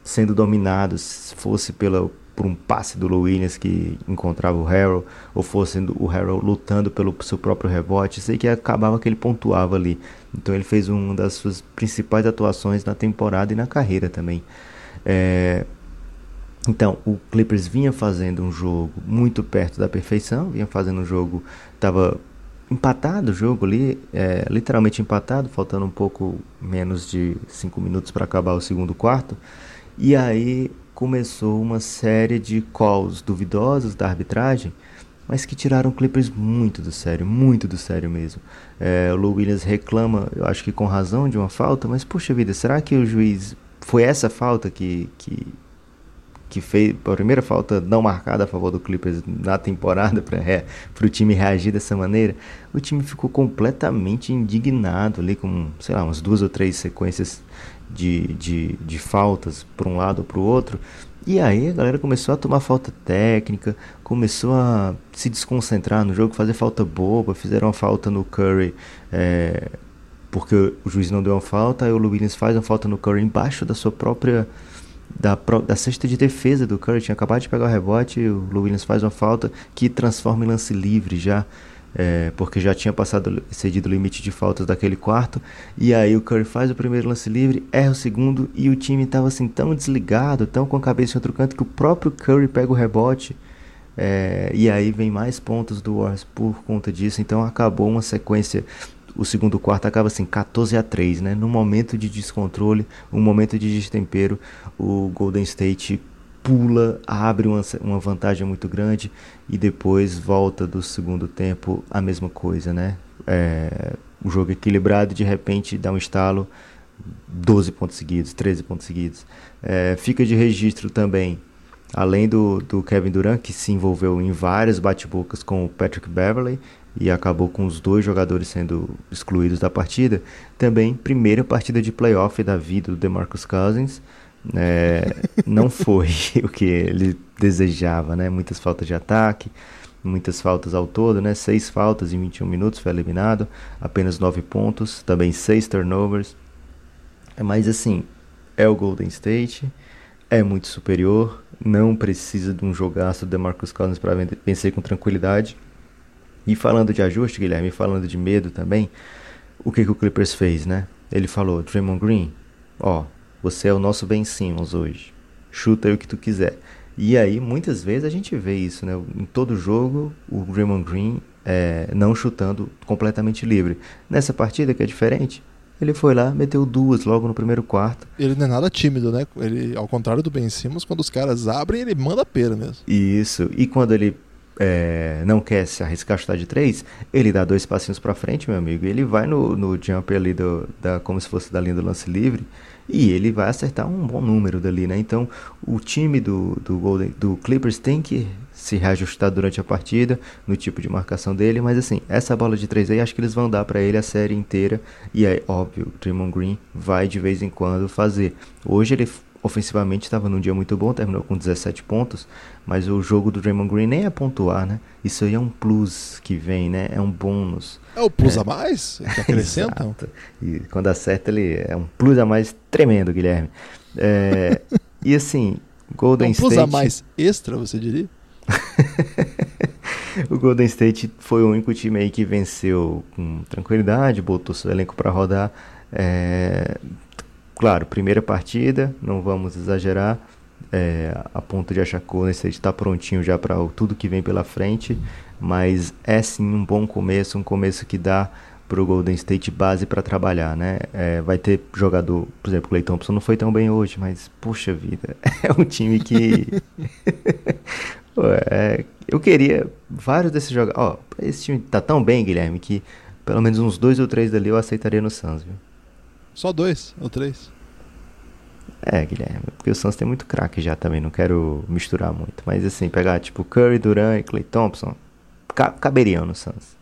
sendo dominado, se fosse pela, por um passe do Lou Williams que encontrava o Harrell, ou fosse o Harrell lutando pelo seu próprio rebote, sei que acabava que ele pontuava ali. Então ele fez uma das suas principais atuações na temporada e na carreira também. É, então, o Clippers vinha fazendo um jogo muito perto da perfeição, vinha fazendo um jogo, estava empatado o jogo ali, é, literalmente empatado, faltando um pouco menos de 5 minutos para acabar o segundo quarto. E aí começou uma série de calls duvidosos da arbitragem, mas que tiraram o Clippers muito do sério, muito do sério mesmo. É, o Lou Williams reclama, eu acho que com razão, de uma falta, mas poxa vida, será que o juiz foi essa falta que, que que fez a primeira falta não marcada a favor do Clippers na temporada para o time reagir dessa maneira, o time ficou completamente indignado ali com, sei lá, umas duas ou três sequências de, de, de faltas para um lado ou para o outro. E aí a galera começou a tomar falta técnica, começou a se desconcentrar no jogo, fazer falta boba, fizeram uma falta no Curry, é, porque o juiz não deu uma falta, aí o Williams faz uma falta no Curry embaixo da sua própria da, da cesta de defesa do Curry. Tinha acabado de pegar o rebote, o Lou Williams faz uma falta que transforma em lance livre já. é, porque já tinha passado, cedido o limite de faltas daquele quarto. E aí o Curry faz o primeiro lance livre, erra o segundo e o time estava assim tão desligado, tão com a cabeça em outro canto que o próprio Curry pega o rebote. É, e aí vem mais pontos do Warriors por conta disso. Então acabou uma sequência. O segundo quarto acaba assim 14 a 3, né? No momento de descontrole, um momento de destempero, o Golden State pula, abre uma, uma vantagem muito grande e depois volta do segundo tempo a mesma coisa, né? É, o jogo equilibrado de repente dá um estalo, 12 pontos seguidos, 13 pontos seguidos. É, fica de registro também, além do, do Kevin Durant, que se envolveu em várias bate-bocas com o Patrick Beverly e acabou com os dois jogadores sendo excluídos da partida, também primeira partida de playoff da vida do DeMarcus Cousins, é, (laughs) não foi (laughs) o que ele desejava, né? Muitas faltas de ataque, muitas faltas ao todo, né? Seis faltas em 21 minutos, foi eliminado, apenas nove pontos, também seis turnovers. Mas assim, é o Golden State, é muito superior, não precisa de um jogaço de Marcus Cousins para vencer com tranquilidade. E falando de ajuste, Guilherme, falando de medo também, o que, que o Clippers fez, né? Ele falou, Draymond Green, ó, você é o nosso Ben Simmons hoje. Chuta aí o que tu quiser. E aí, muitas vezes a gente vê isso, né? Em todo jogo, o Draymond Green é, não chutando completamente livre. Nessa partida, que é diferente, ele foi lá, meteu duas logo no primeiro quarto. Ele não é nada tímido, né? Ele, ao contrário do Ben Simmons, quando os caras abrem, ele manda a pera mesmo. Isso. E quando ele é, não quer se arriscar a chutar de três, ele dá dois passinhos para frente, meu amigo. Ele vai no, no jump ali do, da, como se fosse da linha do lance livre e ele vai acertar um bom número dali, né? Então, o time do, do, Golden, do Clippers tem que se reajustar durante a partida no tipo de marcação dele, mas assim, essa bola de 3 aí acho que eles vão dar para ele a série inteira e aí, óbvio, o Draymond Green vai de vez em quando fazer. Hoje ele ofensivamente estava num dia muito bom, terminou com 17 pontos, mas o jogo do Draymond Green nem é pontuar, né? Isso aí é um plus que vem, né? É um bônus. É o plus é. a mais que (laughs) acrescentam. e quando acerta ele é um plus a mais tremendo, Guilherme. É, e assim, Golden State... um plus State... a mais extra, você diria? (laughs) o Golden State foi o único time aí que venceu com tranquilidade, botou seu elenco para rodar. É, Claro, primeira partida, não vamos exagerar, é, a ponto de achar que o Golden State está prontinho já para tudo que vem pela frente, mas é sim um bom começo, um começo que dá para o Golden State base para trabalhar, né? É, vai ter jogador, por exemplo, o Clay Thompson não foi tão bem hoje, mas puxa vida, (laughs) é um time que (laughs) é, eu queria vários desses jogadores. Ó, esse time tá tão bem, Guilherme, que pelo menos uns dois ou três dali eu aceitaria no Suns, viu? Só dois ou três? É, Guilherme, porque o Suns tem muito craque já também, não quero misturar muito. Mas assim, pegar tipo Curry, Durant e Clay Thompson, ca caberiam no Suns.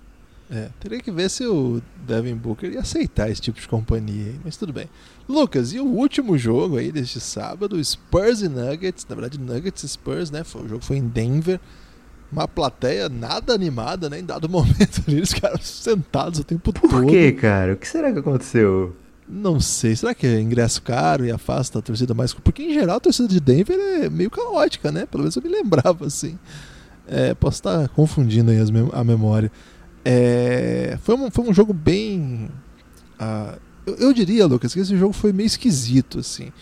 É, teria que ver se o Devin Booker ia aceitar esse tipo de companhia aí, mas tudo bem. Lucas, e o último jogo aí deste sábado, Spurs e Nuggets, na verdade Nuggets e Spurs, né? o jogo foi em Denver. Uma plateia nada animada, né? Em dado (laughs) momento ali, os caras sentados o tempo Por todo. Por que, cara? O que será que aconteceu? Não sei, será que é ingresso caro e afasta a torcida mais? Porque em geral a torcida de Denver é meio caótica, né? Pelo menos eu me lembrava assim. É, posso estar confundindo aí mem a memória. É, foi, um, foi um jogo bem. Uh, eu, eu, diria, Lucas, que esse jogo foi meio esquisito, assim.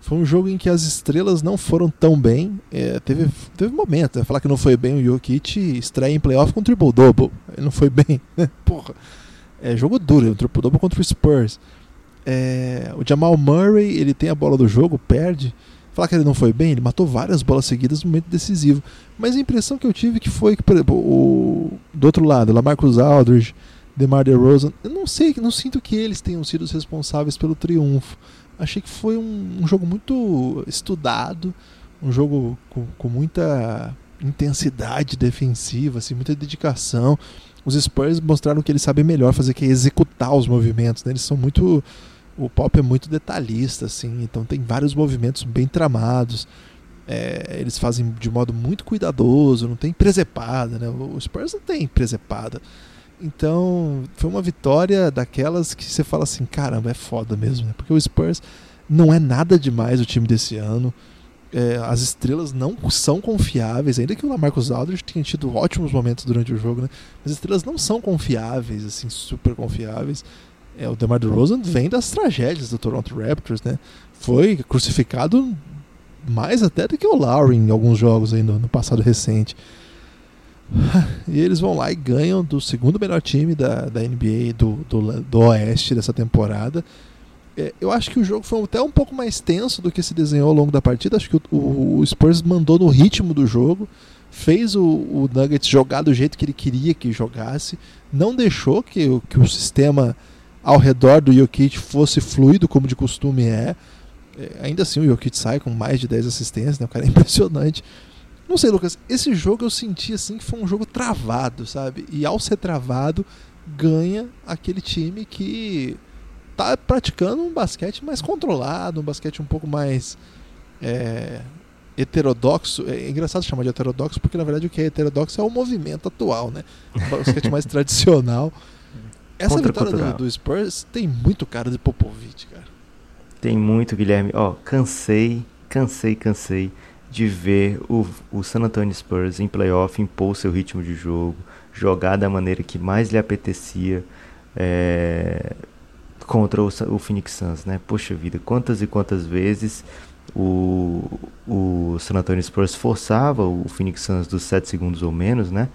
Foi um jogo em que as estrelas não foram tão bem. É, teve, teve momentos, né? falar que não foi bem o Jokic estreia em playoff com triple-double. Ele não foi bem, né? Porra. É jogo duro, o triple-double contra o Spurs. É, o Jamal Murray, ele tem a bola do jogo, perde. Falar que ele não foi bem, ele matou várias bolas seguidas no momento decisivo. Mas a impressão que eu tive que foi que, por exemplo, o, do outro lado, Lamarcus Aldridge, DeMar DeRozan, eu não sei, não sinto que eles tenham sido os responsáveis pelo triunfo. Achei que foi um, um jogo muito estudado, um jogo com, com muita intensidade defensiva, assim, muita dedicação. Os Spurs mostraram que eles sabem melhor fazer, que executar os movimentos. Né? Eles são muito o pop é muito detalhista, assim, então tem vários movimentos bem tramados. É, eles fazem de modo muito cuidadoso, não tem presepada, né? O Spurs não tem presepada. Então, foi uma vitória daquelas que você fala assim, caramba, é foda mesmo, né? Porque o Spurs não é nada demais o time desse ano. é, as estrelas não são confiáveis, ainda que o Lamarcus Aldridge tenha tido ótimos momentos durante o jogo, né? As estrelas não são confiáveis, assim, super confiáveis. É, o DeMar DeRozan vem das tragédias do Toronto Raptors, né? Foi crucificado mais até do que o Lowry em alguns jogos aí no, no passado recente. (sighs) E eles vão lá e ganham do segundo melhor time da, da NBA do, do, do Oeste dessa temporada. É, eu acho que o jogo foi até um pouco mais tenso do que se desenhou ao longo da partida. Acho que o, o, Spurs mandou no ritmo do jogo, fez o, o, Nuggets jogar do jeito que ele queria que jogasse, não deixou que, que o sistema ao redor do Jokic fosse fluido como de costume é. é ainda assim, o Jokic sai com mais de 10 assistências, né? o cara é (laughs) impressionante. Não sei, Lucas, esse jogo eu senti assim que foi um jogo travado, sabe? E ao ser travado, ganha aquele time que tá praticando um basquete mais controlado, um basquete um pouco mais é, heterodoxo. É engraçado chamar de heterodoxo, porque na verdade o que é heterodoxo é o movimento atual, né? Um basquete mais (laughs) tradicional. Essa vitória do, do, Spurs tem muito cara de Popovich, cara. Tem muito, Guilherme. Ó, cansei, cansei, cansei de ver o, o San Antonio Spurs em playoff impor seu ritmo de jogo, jogar da maneira que mais lhe apetecia é, contra o, o Phoenix Suns, né? Poxa vida, quantas e quantas vezes o, o San Antonio Spurs forçava o Phoenix Suns dos 7 segundos ou menos, né?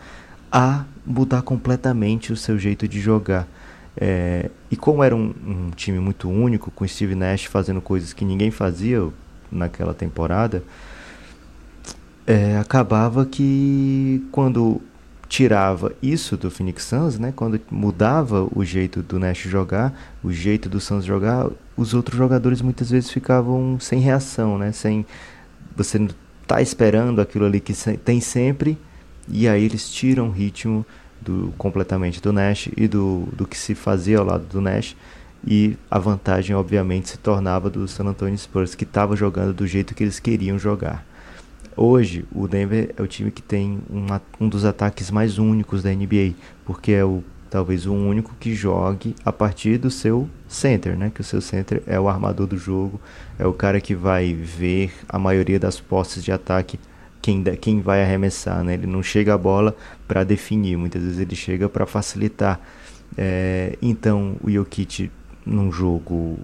A mudar completamente o seu jeito de jogar. É, e como era um, um, time muito único, com Steve Nash fazendo coisas que ninguém fazia naquela temporada, é, acabava que quando tirava isso do Phoenix Suns, né, quando mudava o jeito do Nash jogar, o jeito do Suns jogar, os outros jogadores muitas vezes ficavam sem reação, né, sem você tá esperando aquilo ali que tem sempre e aí eles tiram o ritmo do completamente do Nash e do, do que se fazia ao lado do Nash e a vantagem obviamente se tornava do San Antonio Spurs que estava jogando do jeito que eles queriam jogar. Hoje, o Denver é o time que tem uma, um dos ataques mais únicos da NBA, porque é o talvez o único que jogue a partir do seu center, né? Que o seu center é o armador do jogo, é o cara que vai ver a maioria das posses de ataque quem, quem vai arremessar, né? Ele não chega a bola para definir, muitas vezes ele chega para facilitar. É, então, o Jokic num jogo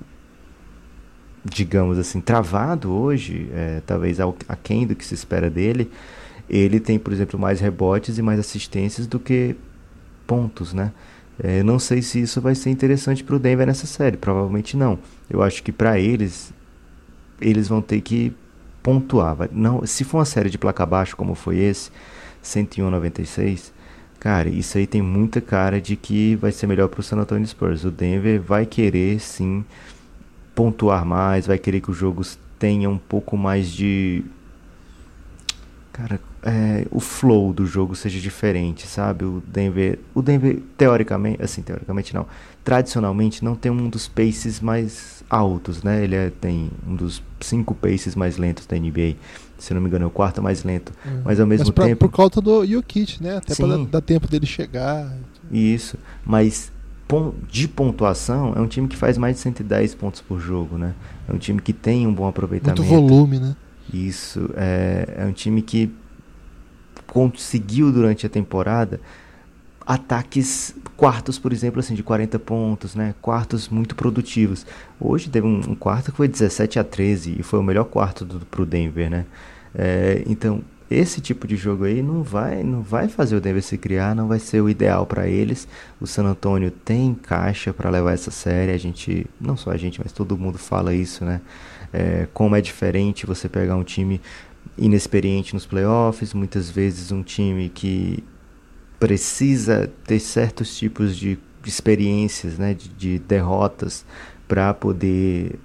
digamos assim, travado hoje, é, talvez aquém do que se espera dele, ele tem, por exemplo, mais rebotes e mais assistências do que pontos, né? É, eu não sei se isso vai ser interessante para o Denver nessa série, provavelmente não. Eu acho que para eles, eles vão ter que pontuar. Não, se for uma série de placa baixo como foi esse, 101-96, cara, isso aí tem muita cara de que vai ser melhor para o San Antonio Spurs. O Denver vai querer sim pontuar mais, vai querer que os jogos tenham um pouco mais de. Cara, é, o flow do jogo seja diferente, sabe? O Denver, o Denver teoricamente, assim, teoricamente não, tradicionalmente não tem um dos paces mais altos, né? Ele é, tem um dos cinco paces mais lentos da NBA, se não me engano é o quarto mais lento, uhum. mas ao mesmo mas pra, tempo por conta do Jokic, né? Até para dar tempo dele chegar. Isso, mas de pontuação, é um time que faz mais de 110 pontos por jogo, né? É um time que tem um bom aproveitamento. Muito volume, né? Isso. É, é um time que conseguiu durante a temporada ataques quartos, por exemplo, assim, de 40 pontos, né? Quartos muito produtivos. Hoje teve um, um quarto que foi 17 a 13 e foi o melhor quarto do, pro Denver, né? É, então, esse tipo de jogo aí não vai, não vai fazer o Denver se criar, não vai ser o ideal para eles. O San Antonio tem caixa para levar essa série. A gente, não só a gente, mas todo mundo fala isso, né? É, como é diferente você pegar um time inexperiente nos playoffs, muitas vezes um time que precisa ter certos tipos de experiências, né, de, de derrotas para poder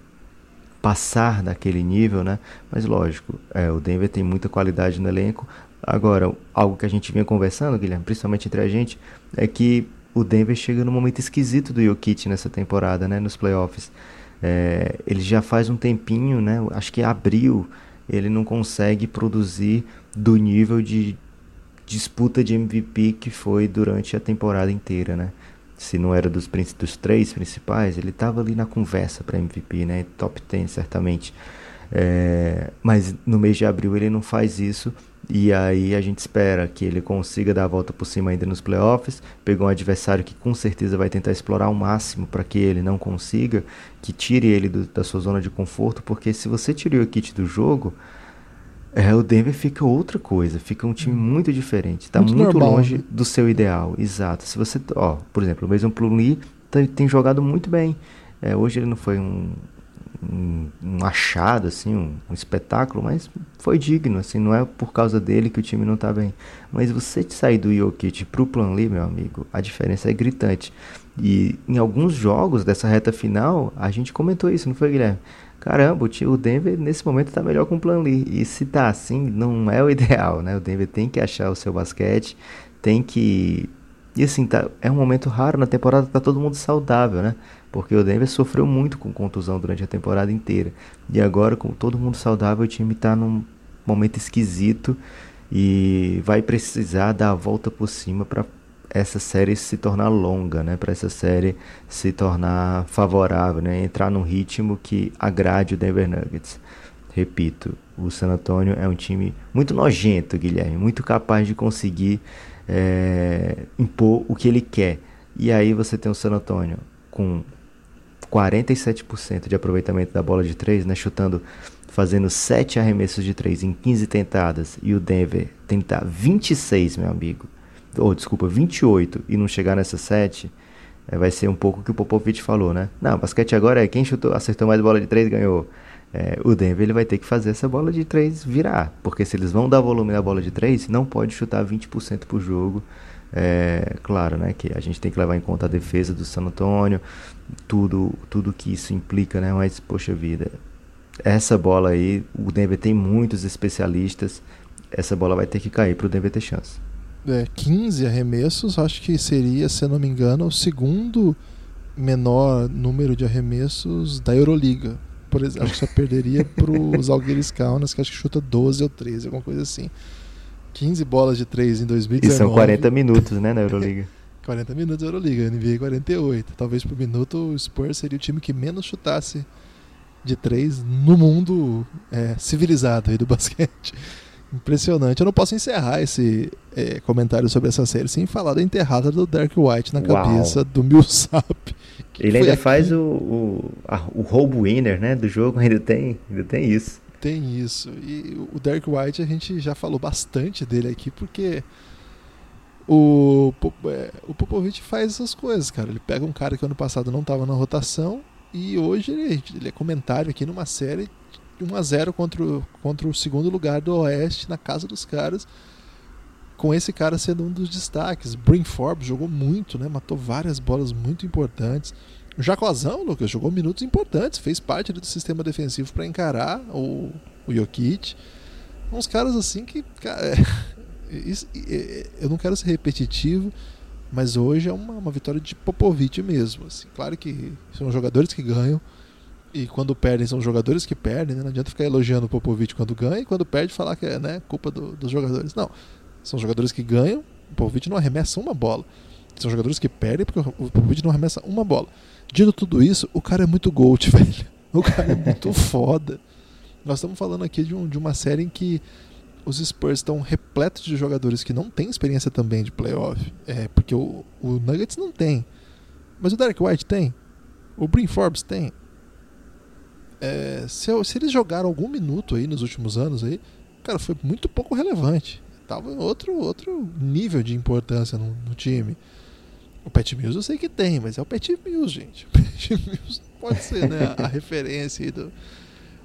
passar daquele nível, né? Mas lógico, é, o Denver tem muita qualidade no elenco. Agora, algo que a gente vinha conversando, Guilherme, principalmente entre a gente, é que o Denver chega num momento esquisito do Jokic nessa temporada, né? Nos playoffs. É, ele já faz um tempinho, né? Acho que abril ele não consegue produzir do nível de disputa de MVP que foi durante a temporada inteira, né? se não era dos, dos três principais, ele estava ali na conversa para MVP, né? Top 10 certamente. É, mas no mês de abril ele não faz isso. E aí a gente espera que ele consiga dar a volta por cima ainda nos playoffs. Pegou um adversário que com certeza vai tentar explorar ao máximo para que ele não consiga, que tire ele do, da sua zona de conforto, porque se você tirou o kit do jogo, é, o Denver fica outra coisa, fica um time muito diferente, está muito, muito longe né? do seu ideal, exato. Se você, ó, por exemplo, o mesmo Plumlee tem, tem jogado muito bem. É, hoje ele não foi um, um, um achado, assim, um, um, espetáculo, mas foi digno, assim, não é por causa dele que o time não está bem. Mas você sair do Jokic pro Plumlee, meu amigo, a diferença é gritante. E em alguns jogos dessa reta final, a gente comentou isso, não foi, Guilherme? Caramba, o Denver nesse momento está melhor com o Plan Lee. E se tá assim, não é o (laughs) ideal, né? O Denver tem que achar o seu basquete, tem que. E assim, tá, é um momento raro na temporada, tá todo mundo saudável, né? Porque o Denver sofreu muito com contusão durante a temporada inteira. E agora, com todo mundo saudável, o time tá num momento esquisito e vai precisar dar a volta por cima para essa série se tornar longa, né? Para essa série se tornar favorável, né? Entrar num ritmo que agrade o Denver Nuggets. Repito, o San Antonio é um time muito nojento, Guilherme, muito capaz de conseguir é, impor o que ele quer. E aí você tem o San Antonio com 47% de aproveitamento da bola de 3, né? Chutando, fazendo 7 arremessos de 3 em 15 tentadas. E o Denver tentar 26, meu amigo ou desculpa, 28 e não chegar nessa 7, é, vai ser um pouco o que o Popovich falou, né? Não, basquete agora é quem chutou, acertou mais bola de 3 ganhou. É, o Denver ele vai ter que fazer essa bola de 3 virar, porque se eles vão dar volume na bola de 3, não pode chutar 20% por jogo. É, claro, né, que a gente tem que levar em conta a defesa do San Antonio, tudo, tudo que isso implica, né? Mas poxa vida, essa bola aí, o Denver tem muitos especialistas, essa bola vai ter que cair para o Denver ter chance é, 15 arremessos, acho que seria, se não me engano, o segundo menor número de arremessos da Euroliga. Por exemplo, acho que só perderia para os (laughs) Algueires Kaunas, que acho que chuta 12 ou 13, alguma coisa assim. 15 bolas de 3 em 2019. E são 40 minutos, né, na Euroliga. (laughs) 40 minutos da Euroliga, NBA 48. Talvez por minuto o Spurs seria o time que menos chutasse de 3 no mundo é, civilizado aí do (laughs) basquete. Impressionante. Eu não posso encerrar esse é, comentário sobre essa série sem falar da enterrada do Dark White na cabeça Uau. do Millsap. Ele ainda aqui. faz o, o, a, o roubo winner né, do jogo, ainda tem, ainda tem isso. Tem isso. E o Dark White a gente já falou bastante dele aqui, porque o, é, o Popovich faz essas coisas, cara. Ele pega um cara que ano passado não estava na rotação e hoje ele, ele é comentário aqui numa série 1 a 0 contra o, contra o segundo lugar do Oeste na casa dos caras. Com esse cara sendo um dos destaques. Brin Forbes jogou muito, né? Matou várias bolas muito importantes. O Jacozão, Lucas, jogou minutos importantes, fez parte do sistema defensivo para encarar o, o Jokic. Uns caras assim que. Cara, é, (laughs) isso, eu não quero ser repetitivo, mas hoje é uma, uma vitória de Popovich mesmo. Assim. Claro que são jogadores que ganham, e quando perdem, são os jogadores que perdem, né? Não adianta ficar elogiando o Popovich quando ganha e quando perde falar que é né, culpa do, dos jogadores. Não. São jogadores que ganham, o Popovich não arremessa uma bola. São jogadores que perdem porque o Popovich não arremessa uma bola. Dito tudo isso, o cara é muito gold, (laughs) velho. O cara é muito (laughs) foda. Nós estamos falando aqui de, um, de uma série em que os Spurs estão repletos de jogadores que não têm experiência também de playoff. É, porque o, o Nuggets não tem. Mas o Derek White tem. O Brin Forbes tem é, se, se, eles jogaram algum minuto aí nos últimos anos aí, cara, foi muito pouco relevante. Tava em outro, outro nível de importância no, no time. O Pat Mills eu sei que tem, mas é o Pat Mills, gente. (laughs) O Pat Mills pode ser, né? A, a (laughs) referência aí do.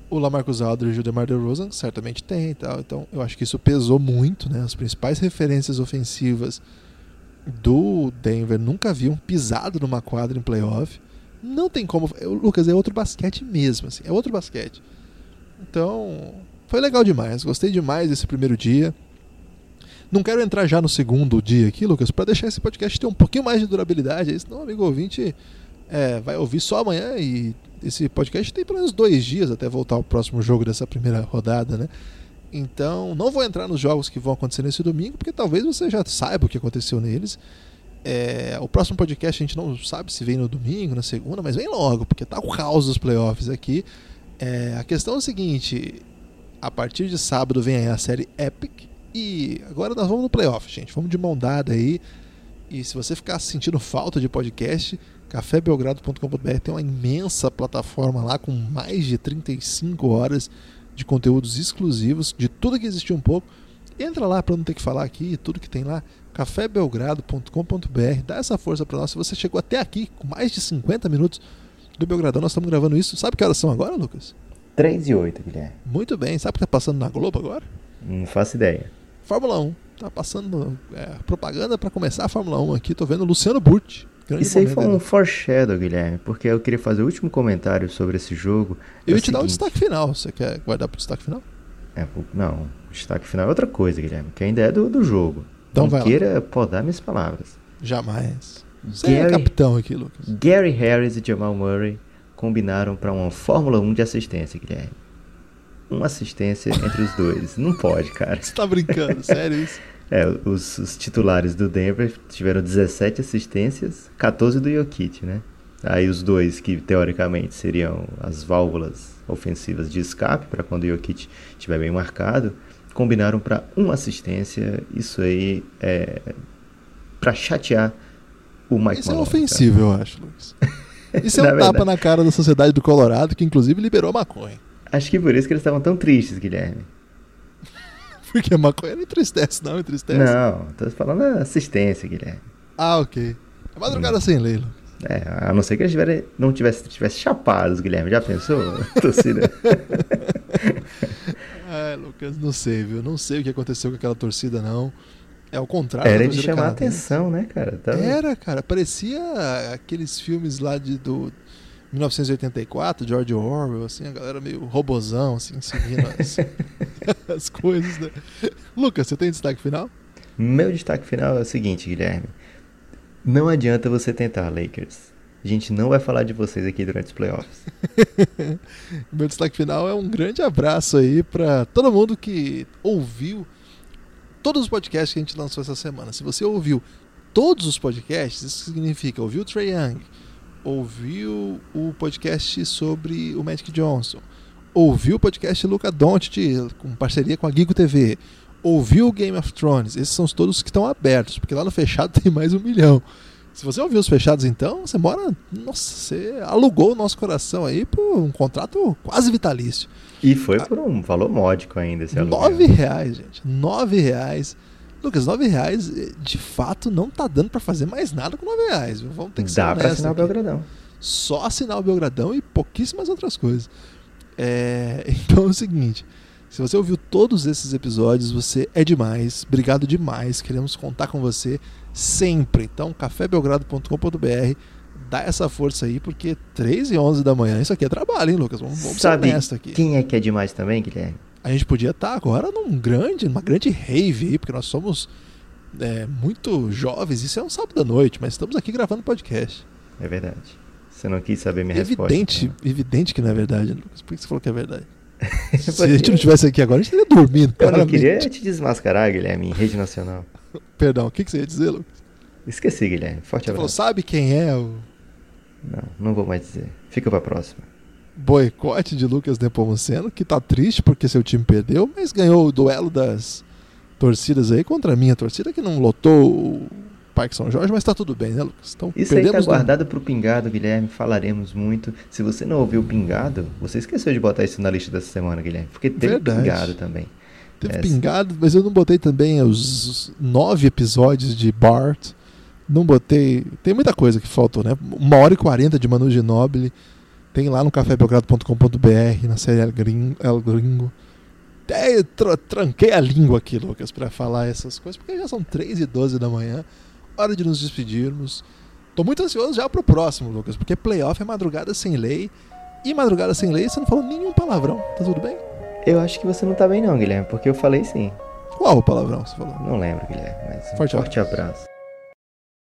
O Lamarcus Aldridge e o DeMar DeRozan certamente tem e tal. Então eu acho que isso pesou muito, né? As principais referências ofensivas do Denver nunca haviam pisado numa quadra em playoff. Não tem como. Lucas, é outro basquete mesmo, assim, é outro basquete. Então, foi legal demais. Gostei demais desse primeiro dia. Não quero entrar já no segundo dia aqui, Lucas, para deixar esse podcast ter um pouquinho mais de durabilidade. Senão, amigo ouvinte é, vai ouvir só amanhã e esse podcast tem pelo menos dois dias até voltar ao próximo jogo dessa primeira rodada, né? Então, não vou entrar nos jogos que vão acontecer nesse domingo, porque talvez você já saiba o que aconteceu neles. É, o próximo podcast a gente não sabe se vem no domingo, na segunda, mas vem logo, porque tá o caos dos playoffs aqui. É, a questão é o seguinte: a partir de sábado vem aí a série Epic. E agora nós vamos no playoff, gente. Vamos de mão dada aí. E se você ficar sentindo falta de podcast, cafébelgrado.com.br tem uma imensa plataforma lá com mais de 35 horas de conteúdos exclusivos, de tudo que existiu um pouco. Entra lá para não ter que falar aqui, tudo que tem lá, cafébelgrado.com.br. Dá essa força para nós. Se você chegou até aqui com mais de 50 minutos do Belgradão, nós estamos gravando isso. Sabe que horas são agora, Lucas? 3 e 8, Guilherme. Muito bem. Sabe o que está passando na Globo agora? Não faço ideia. Fórmula 1. Tá passando é, propaganda para começar a Fórmula 1 aqui. Tô vendo Luciano Burti. Isso aí foi um foreshadow, Guilherme, porque eu queria fazer o último comentário sobre esse jogo. Eu é ia te seguinte... dar o destaque final. Você quer guardar pro destaque final? É, não, o destaque final é outra coisa, Guilherme, que ainda é do, do jogo. Então não queira podar minhas palavras. Jamais. Você Gary, é capitão aqui, Lucas. Gary Harris e Jamal Murray combinaram para uma Fórmula 1 de assistência, Guilherme. Uma assistência entre os dois. Não pode, cara. Você tá brincando, sério isso? (laughs) É, os, os, titulares do Denver tiveram 17 assistências, 14 do Jokic, né? Aí os dois que teoricamente seriam as válvulas ofensivas de escape para quando o Jokic estiver bem marcado, combinaram para uma assistência. Isso aí é para chatear o Mike Isso Malone, é ofensivo, cara. eu acho, Lucas. Isso é (laughs) um verdade. tapa na cara da sociedade do Colorado, que inclusive liberou maconha. Acho que por isso que eles estavam tão tristes, Guilherme. (laughs) Porque a maconha não entristece, não, entristece. Não, tô falando assistência, Guilherme. Ah, ok. É madrugada hum. sem lei, Lucas. É, a não ser que eles tivessem, não tivesse, tivesse chapados, Guilherme. Já pensou? (laughs) torcida. (laughs) é, Lucas, não sei, viu? Não sei o que aconteceu com aquela torcida, não. É o contrário. Era de chamar atenção, né, cara? Tava... Era, cara. Parecia aqueles filmes lá de, do 1984, George Orwell, assim, a galera meio robozão, assim, seguindo as, (laughs) as coisas, né? Lucas, você tem destaque final? Meu destaque final é o seguinte, Guilherme. Não adianta você tentar, Lakers. A gente não vai falar de vocês aqui durante os playoffs. (laughs) Meu destaque final é um grande abraço aí para todo mundo que ouviu todos os podcasts que a gente lançou essa semana. Se você ouviu todos os podcasts, isso significa ouviu o Trey Young, ouviu o podcast sobre o Magic Johnson, ouviu o podcast Luca Doncic com parceria com a Gigo TV, ouviu o Game of Thrones, esses são todos que estão abertos, porque lá no fechado (laughs) tem mais um milhão. Se você ouviu os fechados, então, você mora. Nossa, você alugou o nosso coração aí por um contrato quase vitalício. E foi por um valor módico ainda esse aluguel. Nove reais, gente. Nove reais. Lucas, nove reais, de fato, não tá dando para fazer mais nada com nove reais. Vamos ter que Dá pra assinar aqui. o Belgradão. Só assinar o Belgradão e pouquíssimas outras coisas. É... (laughs) Então é o seguinte. Se você ouviu todos esses episódios, você é demais. Obrigado demais. Queremos contar com você sempre. Então, cafébelgrado.com.br dá essa força aí, porque 3 e 11 da manhã, isso aqui é trabalho, hein, Lucas? Vamos, vamos Sabe ser aqui. quem é que é demais também, Guilherme? A gente podia estar tá agora num grande, numa grande rave aí, porque nós somos é, muito jovens, isso é um sábado à noite, mas estamos aqui gravando podcast. É verdade. Você não quis saber minha evidente, resposta. Então. Evidente que não é verdade, Lucas. Por que você falou que é verdade? (laughs) Se a gente não estivesse aqui agora, a gente estaria dormindo. Eu não queria te desmascarar, Guilherme, em rede nacional. Perdão, o que, que você ia dizer, Lucas? Esqueci, Guilherme. Forte você abraço. Falou, sabe quem é o. Não, não vou mais dizer. Fica pra próxima. Boicote de Lucas Nepomuceno, que tá triste porque seu time perdeu, mas ganhou o duelo das torcidas aí contra a minha torcida, que não lotou Parque São Jorge, mas tá tudo bem, né, Lucas? Então, Isso aí tá guardado no... pro Pingado, Guilherme. Falaremos muito. Se você não ouviu o Pingado, você esqueceu de botar isso na lista dessa semana, Guilherme. Porque teve Verdade. Pingado também. Teve Pingado, mas eu não botei também os nove episódios de Bart. Não botei. Tem muita coisa que faltou, né? Uma hora e quarenta de Manu Ginobili. Tem lá no cafébelgrado.com.br, na série El Gringo. El Gringo. É, tr tranquei a língua aqui, Lucas, para falar essas coisas, porque já são 3 e 12 da manhã. Hora de nos despedirmos. Tô muito ansioso já pro próximo, Lucas, porque playoff é madrugada sem lei. E madrugada sem lei, você não falou nenhum palavrão. Tá tudo bem? Eu acho que você não tá bem, não, Guilherme, porque eu falei sim. Qual o palavrão você falou? Não lembro, Guilherme, mas forte, um forte abraço. abraço.